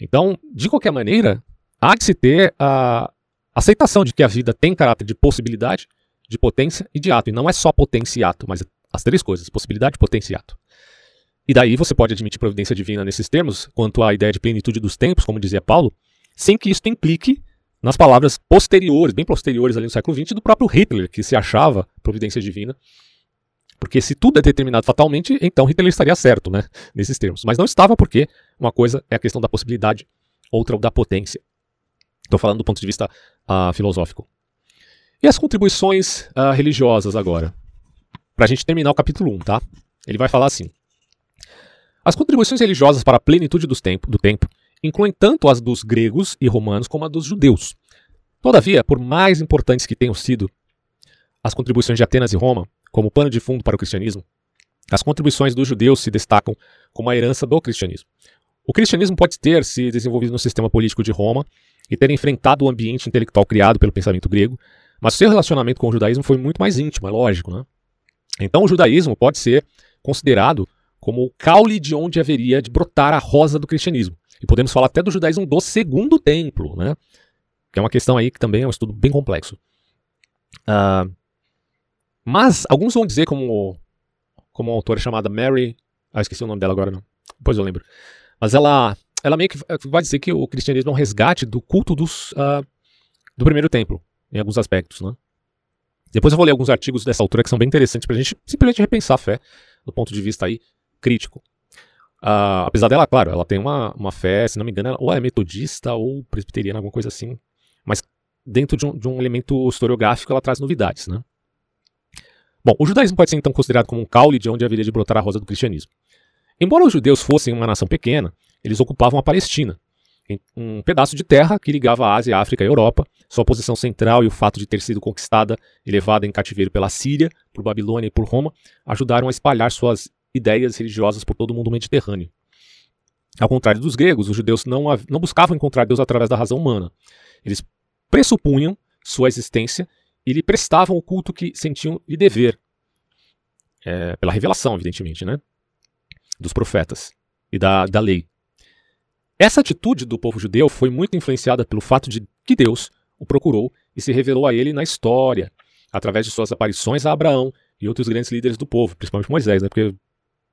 Então, de qualquer maneira, há de se ter a aceitação de que a vida tem caráter de possibilidade, de potência e de ato. E não é só potência e ato, mas as três coisas: possibilidade, potência e ato. E daí você pode admitir providência divina nesses termos, quanto à ideia de plenitude dos tempos, como dizia Paulo, sem que isso implique nas palavras posteriores, bem posteriores ali no século XX, do próprio Hitler, que se achava providência divina. Porque se tudo é determinado fatalmente, então Hitler estaria certo, né? Nesses termos. Mas não estava porque uma coisa é a questão da possibilidade, outra da potência. Estou falando do ponto de vista uh, filosófico. E as contribuições uh, religiosas agora? Para a gente terminar o capítulo 1, tá? Ele vai falar assim. As contribuições religiosas para a plenitude tempo, do tempo incluem tanto as dos gregos e romanos como a dos judeus. Todavia, por mais importantes que tenham sido as contribuições de Atenas e Roma, como pano de fundo para o cristianismo, as contribuições dos judeus se destacam como a herança do cristianismo. O cristianismo pode ter se desenvolvido no sistema político de Roma e ter enfrentado o ambiente intelectual criado pelo pensamento grego, mas seu relacionamento com o judaísmo foi muito mais íntimo, é lógico, né? Então o judaísmo pode ser considerado como o caule de onde haveria de brotar a rosa do cristianismo. E podemos falar até do judaísmo do segundo templo, né? Que é uma questão aí que também é um estudo bem complexo. Uh, mas alguns vão dizer, como, como uma autora chamada Mary. Ah, esqueci o nome dela agora, não. Depois eu lembro. Mas ela, ela meio que vai dizer que o cristianismo é um resgate do culto dos, uh, do primeiro templo, em alguns aspectos, né? Depois eu vou ler alguns artigos dessa autora que são bem interessantes para a gente simplesmente repensar a fé do ponto de vista aí crítico. Uh, apesar dela, claro, ela tem uma, uma fé, se não me engano, ou é metodista ou presbiteriana, alguma coisa assim. Mas dentro de um, de um elemento historiográfico ela traz novidades, né? Bom, o judaísmo pode ser então considerado como um caule de onde haveria de brotar a rosa do cristianismo. Embora os judeus fossem uma nação pequena, eles ocupavam a Palestina, um pedaço de terra que ligava a Ásia, a África e a Europa. Sua posição central e o fato de ter sido conquistada e levada em cativeiro pela Síria, por Babilônia e por Roma ajudaram a espalhar suas ideias religiosas por todo o mundo mediterrâneo. Ao contrário dos gregos, os judeus não, não buscavam encontrar Deus através da razão humana. Eles pressupunham sua existência e lhe prestavam o culto que sentiam lhe dever. É, pela revelação, evidentemente, né? Dos profetas e da, da lei. Essa atitude do povo judeu foi muito influenciada pelo fato de que Deus o procurou e se revelou a ele na história, através de suas aparições a Abraão e outros grandes líderes do povo, principalmente Moisés, né? Porque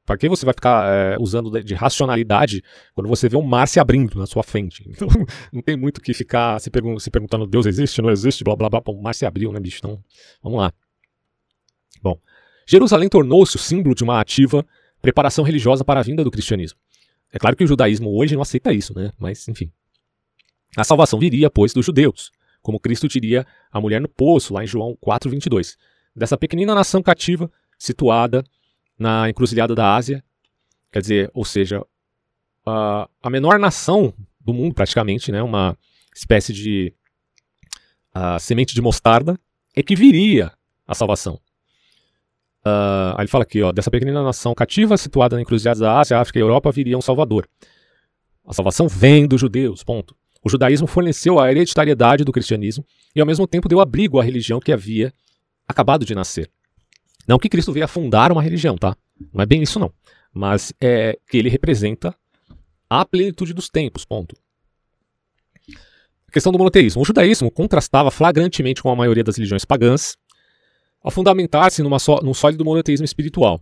para que você vai ficar é, usando de racionalidade quando você vê um mar se abrindo na sua frente? Então, não tem muito que ficar se, pergun se perguntando: Deus existe, não existe, blá blá blá. o mar se abriu, né, bicho? Então, vamos lá. Bom, Jerusalém tornou-se o símbolo de uma ativa preparação religiosa para a vinda do cristianismo. É claro que o judaísmo hoje não aceita isso, né? Mas, enfim. A salvação viria, pois, dos judeus, como Cristo diria a mulher no poço, lá em João 4,22. Dessa pequenina nação cativa, situada na encruzilhada da Ásia, quer dizer, ou seja, a, a menor nação do mundo, praticamente, né, uma espécie de a, semente de mostarda, é que viria a salvação. Uh, aí ele fala aqui, ó, dessa pequenina nação cativa situada na encruzilhada da Ásia, África e Europa viria um salvador. A salvação vem dos judeus, ponto. O judaísmo forneceu a hereditariedade do cristianismo e ao mesmo tempo deu abrigo à religião que havia acabado de nascer. Não que Cristo veio fundar uma religião, tá? Não é bem isso não. Mas é que ele representa a plenitude dos tempos, ponto. A questão do monoteísmo. O judaísmo contrastava flagrantemente com a maioria das religiões pagãs ao fundamentar-se num sólido monoteísmo espiritual.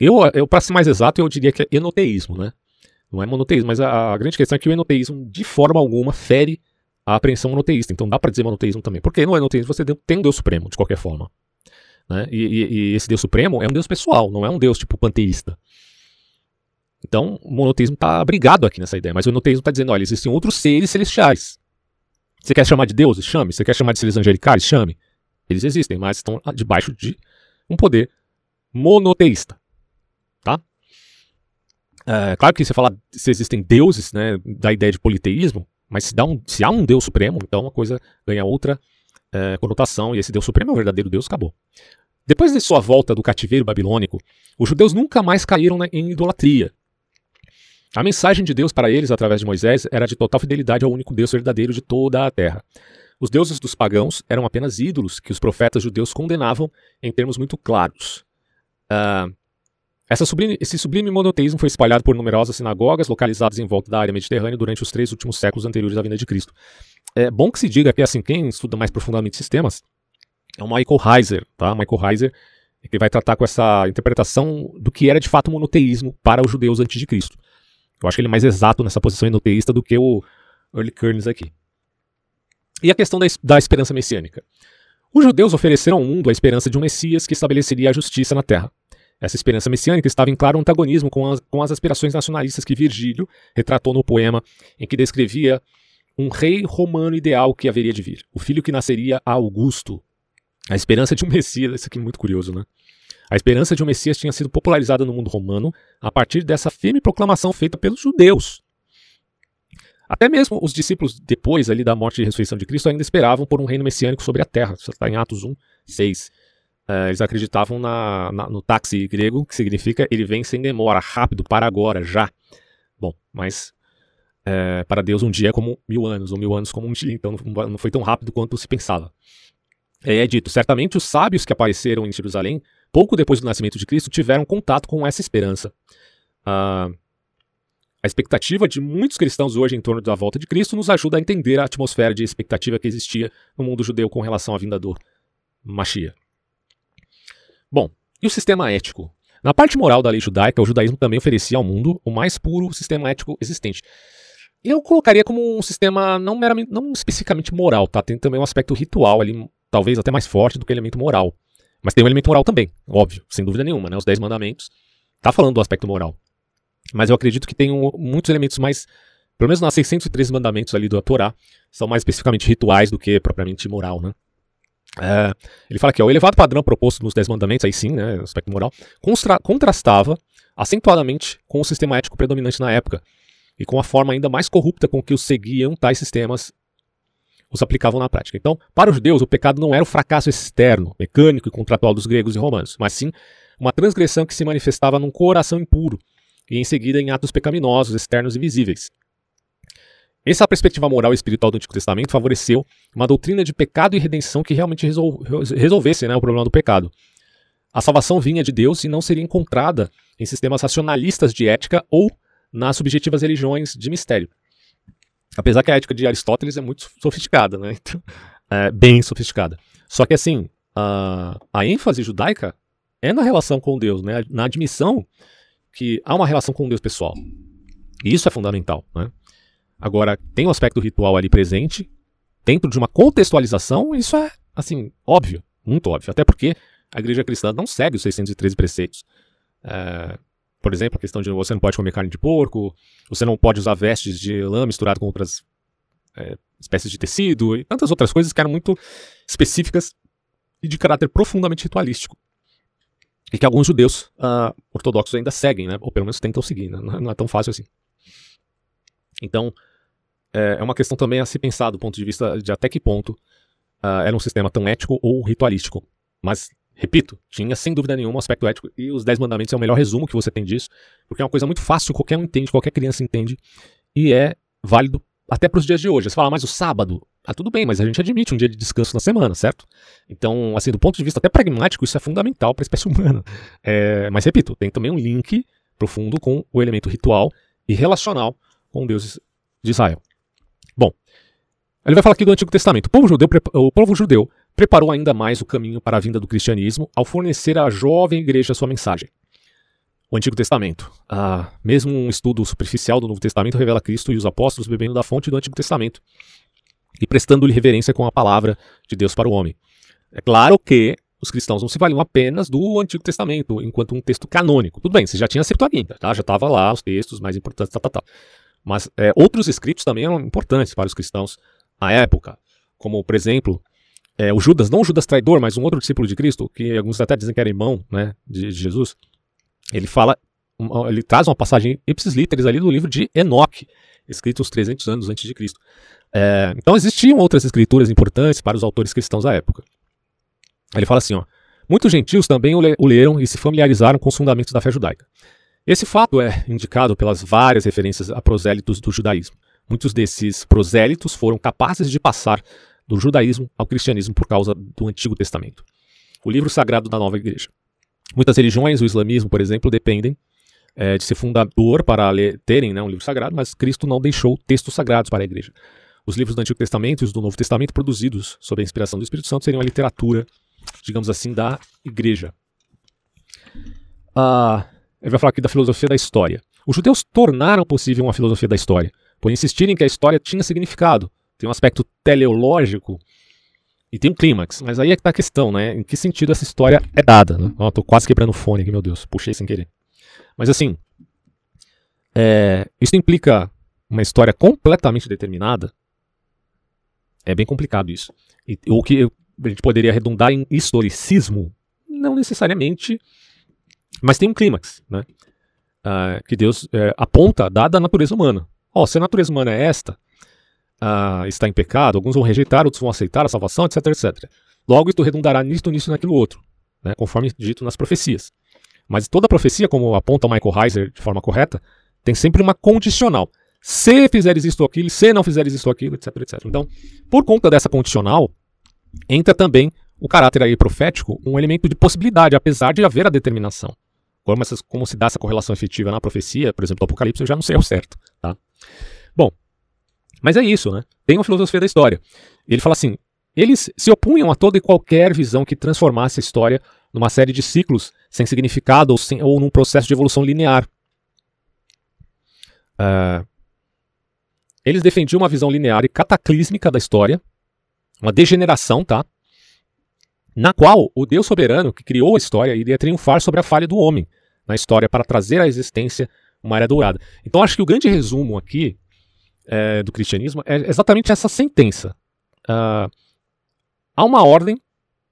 Eu, eu para ser mais exato, eu diria que é enoteísmo, né? Não é monoteísmo, mas a, a grande questão é que o enoteísmo, de forma alguma, fere a apreensão monoteísta. Então dá para dizer monoteísmo também. Porque no enoteísmo você tem um Deus Supremo, de qualquer forma. Né? E, e, e, esse Deus Supremo é um Deus pessoal, não é um Deus tipo panteísta. Então, o monoteísmo está abrigado aqui nessa ideia, mas o monoteísmo está dizendo: olha, existem outros seres celestiais. Você quer chamar de deuses? Chame. Você quer chamar de seres angelicais? Chame. Eles existem, mas estão debaixo de um poder monoteísta. Tá? É, claro que você fala se existem deuses, né, da ideia de politeísmo, mas se, um, se há um Deus Supremo, então a coisa ganha outra é, conotação, e esse Deus Supremo é o verdadeiro Deus, acabou. Depois de sua volta do cativeiro babilônico, os judeus nunca mais caíram em idolatria. A mensagem de Deus para eles, através de Moisés, era de total fidelidade ao único Deus verdadeiro de toda a terra. Os deuses dos pagãos eram apenas ídolos que os profetas judeus condenavam em termos muito claros. Uh, sublime, esse sublime monoteísmo foi espalhado por numerosas sinagogas localizadas em volta da área mediterrânea durante os três últimos séculos anteriores à vinda de Cristo. É bom que se diga que, assim, quem estuda mais profundamente sistemas é o Michael Heiser, tá? Michael Heiser que vai tratar com essa interpretação do que era de fato o monoteísmo para os judeus antes de Cristo. Eu acho que ele é mais exato nessa posição enoteísta do que o Early Kearns aqui. E a questão da, da esperança messiânica. Os judeus ofereceram ao mundo a esperança de um Messias que estabeleceria a justiça na terra. Essa esperança messiânica estava em claro antagonismo com as, com as aspirações nacionalistas que Virgílio retratou no poema em que descrevia um rei romano ideal que haveria de vir, o filho que nasceria a Augusto. A esperança de um Messias, isso aqui é muito curioso, né? A esperança de um Messias tinha sido popularizada no mundo romano a partir dessa firme proclamação feita pelos judeus. Até mesmo os discípulos, depois ali da morte e ressurreição de Cristo, ainda esperavam por um reino messiânico sobre a terra. Isso está em Atos 1, 6. Uh, eles acreditavam na, na, no táxi grego, que significa ele vem sem demora, rápido, para agora, já. Bom, mas é, para Deus um dia é como mil anos, ou mil anos como um dia, então não, não foi tão rápido quanto se pensava. É, é dito, certamente os sábios que apareceram em Jerusalém, pouco depois do nascimento de Cristo, tiveram contato com essa esperança. Uh, expectativa de muitos cristãos hoje em torno da volta de Cristo nos ajuda a entender a atmosfera de expectativa que existia no mundo judeu com relação à vinda do Mashiach. Bom, e o sistema ético? Na parte moral da lei judaica, o judaísmo também oferecia ao mundo o mais puro sistema ético existente. Eu colocaria como um sistema não meramente, não especificamente moral, tá? Tem também um aspecto ritual ali, talvez até mais forte do que o elemento moral. Mas tem um elemento moral também, óbvio, sem dúvida nenhuma, né? Os Dez Mandamentos tá falando do aspecto moral. Mas eu acredito que tem um, muitos elementos mais, pelo menos nas 613 mandamentos ali do Torá, são mais especificamente rituais do que propriamente moral, né? É, ele fala que o elevado padrão proposto nos Dez Mandamentos, aí sim, né, aspecto moral, contrastava acentuadamente com o sistema ético predominante na época e com a forma ainda mais corrupta com que os seguiam tais sistemas os aplicavam na prática. Então, para os judeus, o pecado não era o fracasso externo, mecânico e contratual dos gregos e romanos, mas sim uma transgressão que se manifestava num coração impuro e em seguida em atos pecaminosos, externos e visíveis. Essa perspectiva moral e espiritual do Antigo Testamento favoreceu uma doutrina de pecado e redenção que realmente resol resolvesse né, o problema do pecado. A salvação vinha de Deus e não seria encontrada em sistemas racionalistas de ética ou nas subjetivas religiões de mistério. Apesar que a ética de Aristóteles é muito sofisticada, né? Então, é bem sofisticada. Só que assim, a, a ênfase judaica é na relação com Deus, né? na admissão que há uma relação com Deus pessoal. E isso é fundamental. Né? Agora, tem o um aspecto ritual ali presente, dentro de uma contextualização, isso é, assim, óbvio, muito óbvio. Até porque a igreja cristã não segue os 613 preceitos. É, por exemplo, a questão de você não pode comer carne de porco, você não pode usar vestes de lã misturado com outras é, espécies de tecido e tantas outras coisas que eram muito específicas e de caráter profundamente ritualístico. E que alguns judeus uh, ortodoxos ainda seguem, né? ou pelo menos tentam seguir, né? não é tão fácil assim. Então, é, é uma questão também a se pensar do ponto de vista de até que ponto uh, era um sistema tão ético ou ritualístico. Mas Repito, tinha sem dúvida nenhuma um aspecto ético e os Dez Mandamentos é o melhor resumo que você tem disso, porque é uma coisa muito fácil, qualquer um entende, qualquer criança entende e é válido até para os dias de hoje. Você fala, mas o sábado? Ah, tudo bem, mas a gente admite um dia de descanso na semana, certo? Então, assim, do ponto de vista até pragmático, isso é fundamental para a espécie humana. É, mas, repito, tem também um link profundo com o elemento ritual e relacional com Deus de Israel. Bom, ele vai falar aqui do Antigo Testamento. O povo judeu, o povo judeu preparou ainda mais o caminho para a vinda do cristianismo ao fornecer à jovem igreja sua mensagem. O Antigo Testamento. Ah, mesmo um estudo superficial do Novo Testamento revela Cristo e os apóstolos bebendo da fonte do Antigo Testamento e prestando-lhe reverência com a palavra de Deus para o homem. É claro que os cristãos não se valiam apenas do Antigo Testamento enquanto um texto canônico. Tudo bem, você já tinha a Septuaginta, tá? já estava lá os textos mais importantes, tal, tal, tal. Mas é, outros escritos também eram importantes para os cristãos à época, como, por exemplo, é, o Judas, não o Judas traidor, mas um outro discípulo de Cristo, que alguns até dizem que era irmão né, de, de Jesus, ele fala, ele traz uma passagem ipsis literis ali do livro de Enoque, escrito uns 300 anos antes de Cristo. É, então existiam outras escrituras importantes para os autores cristãos da época. Ele fala assim, ó, muitos gentios também o, le o leram e se familiarizaram com os fundamentos da fé judaica. Esse fato é indicado pelas várias referências a prosélitos do judaísmo. Muitos desses prosélitos foram capazes de passar do judaísmo ao cristianismo por causa do Antigo Testamento, o livro sagrado da nova igreja. Muitas religiões, o islamismo, por exemplo, dependem é, de ser fundador para ler, terem né, um livro sagrado, mas Cristo não deixou textos sagrados para a igreja. Os livros do Antigo Testamento e os do Novo Testamento, produzidos sob a inspiração do Espírito Santo, seriam a literatura, digamos assim, da igreja. Ah, ele vai falar aqui da filosofia da história. Os judeus tornaram possível uma filosofia da história, por insistirem que a história tinha significado, tem um aspecto teleológico e tem um clímax. Mas aí é que tá a questão, né? Em que sentido essa história é dada? Né? Oh, tô quase quebrando o fone aqui, meu Deus. Puxei sem querer. Mas assim, é, isso implica uma história completamente determinada. É bem complicado isso. E, que a gente poderia arredondar em historicismo, não necessariamente, mas tem um clímax, né? Uh, que Deus é, aponta dada a natureza humana. Ó, oh, se a natureza humana é esta, ah, está em pecado, alguns vão rejeitar, outros vão aceitar a salvação, etc, etc. Logo, isto redundará nisto, nisso e naquilo outro, né, conforme dito nas profecias. Mas toda profecia, como aponta Michael Heiser de forma correta, tem sempre uma condicional. Se fizeres isto ou aquilo, se não fizeres isto ou aquilo, etc, etc. Então, por conta dessa condicional, entra também o caráter aí profético, um elemento de possibilidade, apesar de haver a determinação. como, essas, como se dá essa correlação efetiva na profecia, por exemplo, do Apocalipse, eu já não sei ao certo. Tá? Mas é isso, né? Tem uma filosofia da história. Ele fala assim: eles se opunham a toda e qualquer visão que transformasse a história numa série de ciclos sem significado ou, sem, ou num processo de evolução linear. Uh, eles defendiam uma visão linear e cataclísmica da história, uma degeneração, tá? Na qual o Deus soberano que criou a história iria triunfar sobre a falha do homem na história para trazer à existência uma era dourada. Então acho que o grande resumo aqui é, do cristianismo é exatamente essa sentença. Uh, há uma ordem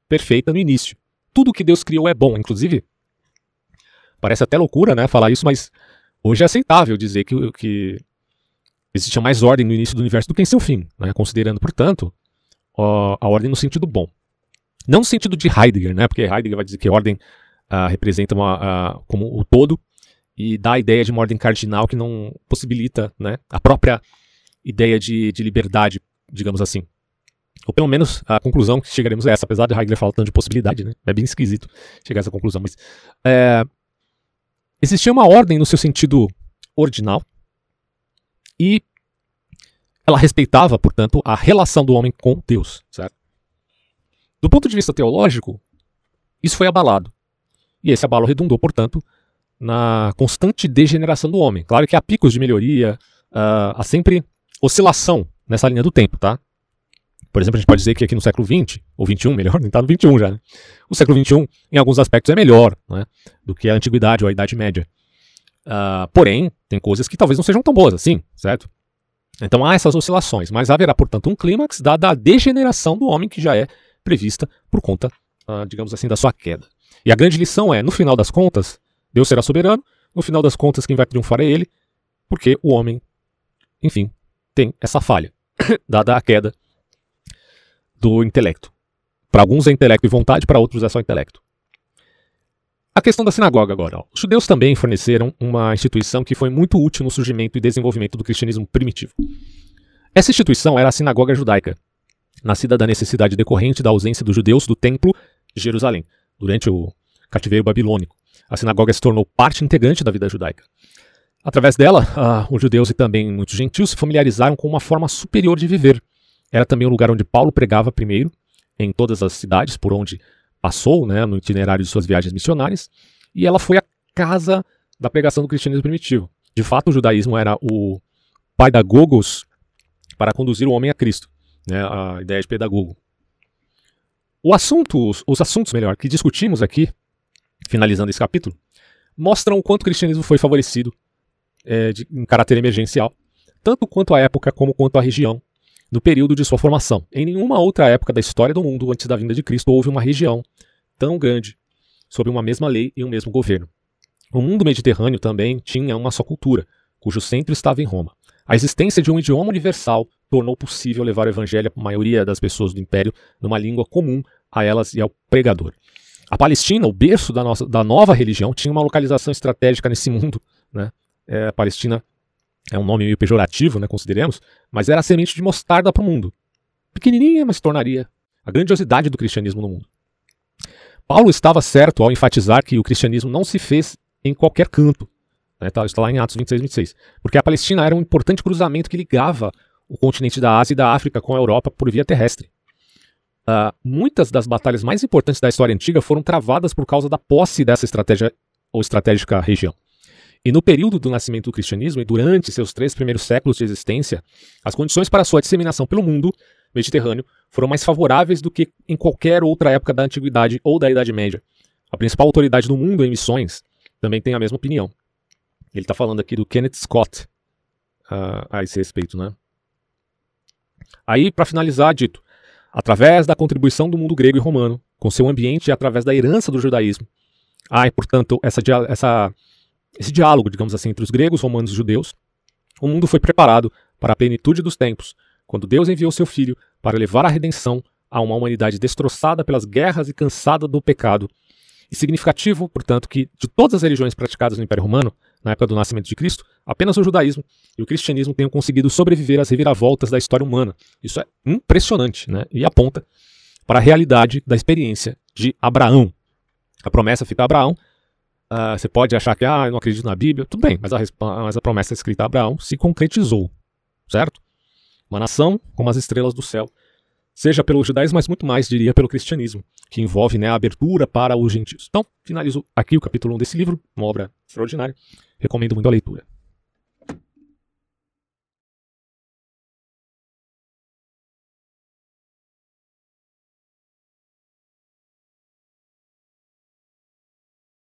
perfeita no início. Tudo que Deus criou é bom, inclusive. Parece até loucura, né, falar isso, mas hoje é aceitável dizer que, que existia mais ordem no início do universo do que em seu fim, né, considerando, portanto, a ordem no sentido bom. Não no sentido de Heidegger, né, porque Heidegger vai dizer que ordem uh, representa uma, uh, como o todo e dá a ideia de uma ordem cardinal que não possibilita né, a própria ideia de, de liberdade, digamos assim. Ou pelo menos a conclusão que chegaremos é essa, apesar de Heidegger falar tanto de possibilidade, né? É bem esquisito chegar a essa conclusão, mas é, existia uma ordem no seu sentido ordinal e ela respeitava, portanto, a relação do homem com Deus, certo? Do ponto de vista teológico, isso foi abalado. E esse abalo redundou, portanto, na constante degeneração do homem. Claro que há picos de melhoria, uh, há sempre oscilação nessa linha do tempo, tá? Por exemplo, a gente pode dizer que aqui no século XX, ou XXI, melhor, está no XXI já, né? O século XXI, em alguns aspectos, é melhor né, do que a Antiguidade ou a Idade Média. Uh, porém, tem coisas que talvez não sejam tão boas assim, certo? Então há essas oscilações, mas haverá, portanto, um clímax dada a degeneração do homem que já é prevista por conta, uh, digamos assim, da sua queda. E a grande lição é, no final das contas, Deus será soberano, no final das contas, quem vai triunfar é ele, porque o homem, enfim, tem essa falha, dada a queda do intelecto. Para alguns é intelecto e vontade, para outros é só intelecto. A questão da sinagoga agora. Os judeus também forneceram uma instituição que foi muito útil no surgimento e desenvolvimento do cristianismo primitivo. Essa instituição era a sinagoga judaica, nascida da necessidade decorrente da ausência dos judeus do templo Jerusalém, durante o cativeiro babilônico. A sinagoga se tornou parte integrante da vida judaica. Através dela, uh, os judeus e também muitos gentios se familiarizaram com uma forma superior de viver, era também o lugar onde Paulo pregava primeiro, em todas as cidades por onde passou, né, no itinerário de suas viagens missionárias, e ela foi a casa da pregação do cristianismo primitivo. De fato, o judaísmo era o pedagogos para conduzir o homem a Cristo, né, a ideia de pedagogo. O assunto, os assuntos, melhor, que discutimos aqui, finalizando esse capítulo, mostram o quanto o cristianismo foi favorecido é, de, em caráter emergencial, tanto quanto a época como quanto a região no período de sua formação. Em nenhuma outra época da história do mundo antes da vinda de Cristo houve uma região tão grande sob uma mesma lei e um mesmo governo. O mundo mediterrâneo também tinha uma só cultura, cujo centro estava em Roma. A existência de um idioma universal tornou possível levar o evangelho à maioria das pessoas do império numa língua comum a elas e ao pregador. A Palestina, o berço da, nossa, da nova religião, tinha uma localização estratégica nesse mundo. Né? É, Palestina é um nome meio pejorativo, né, consideremos, mas era a semente de mostarda para o mundo. Pequenininha, mas tornaria a grandiosidade do cristianismo no mundo. Paulo estava certo ao enfatizar que o cristianismo não se fez em qualquer canto. Né, tá, está lá em Atos 26, 26. Porque a Palestina era um importante cruzamento que ligava o continente da Ásia e da África com a Europa por via terrestre. Uh, muitas das batalhas mais importantes da história antiga foram travadas por causa da posse dessa estratégia ou estratégica região. E no período do nascimento do cristianismo e durante seus três primeiros séculos de existência, as condições para sua disseminação pelo mundo mediterrâneo foram mais favoráveis do que em qualquer outra época da Antiguidade ou da Idade Média. A principal autoridade do mundo em missões também tem a mesma opinião. Ele está falando aqui do Kenneth Scott uh, a esse respeito, né? Aí, para finalizar, dito, através da contribuição do mundo grego e romano, com seu ambiente e através da herança do judaísmo, há, portanto, essa, essa esse diálogo, digamos assim, entre os gregos, romanos e judeus, o mundo foi preparado para a plenitude dos tempos, quando Deus enviou seu Filho para levar a redenção a uma humanidade destroçada pelas guerras e cansada do pecado. E significativo, portanto, que de todas as religiões praticadas no Império Romano, na época do nascimento de Cristo, apenas o judaísmo e o cristianismo tenham conseguido sobreviver às reviravoltas da história humana. Isso é impressionante, né? E aponta para a realidade da experiência de Abraão. A promessa fica a Abraão Uh, você pode achar que, ah, eu não acredito na Bíblia. Tudo bem, mas a, mas a promessa escrita a Abraão se concretizou, certo? Uma nação como as estrelas do céu. Seja pelo judaísmo, mas muito mais, diria, pelo cristianismo, que envolve né, a abertura para os gentios. Então, finalizo aqui o capítulo 1 desse livro, uma obra extraordinária. Recomendo muito a leitura.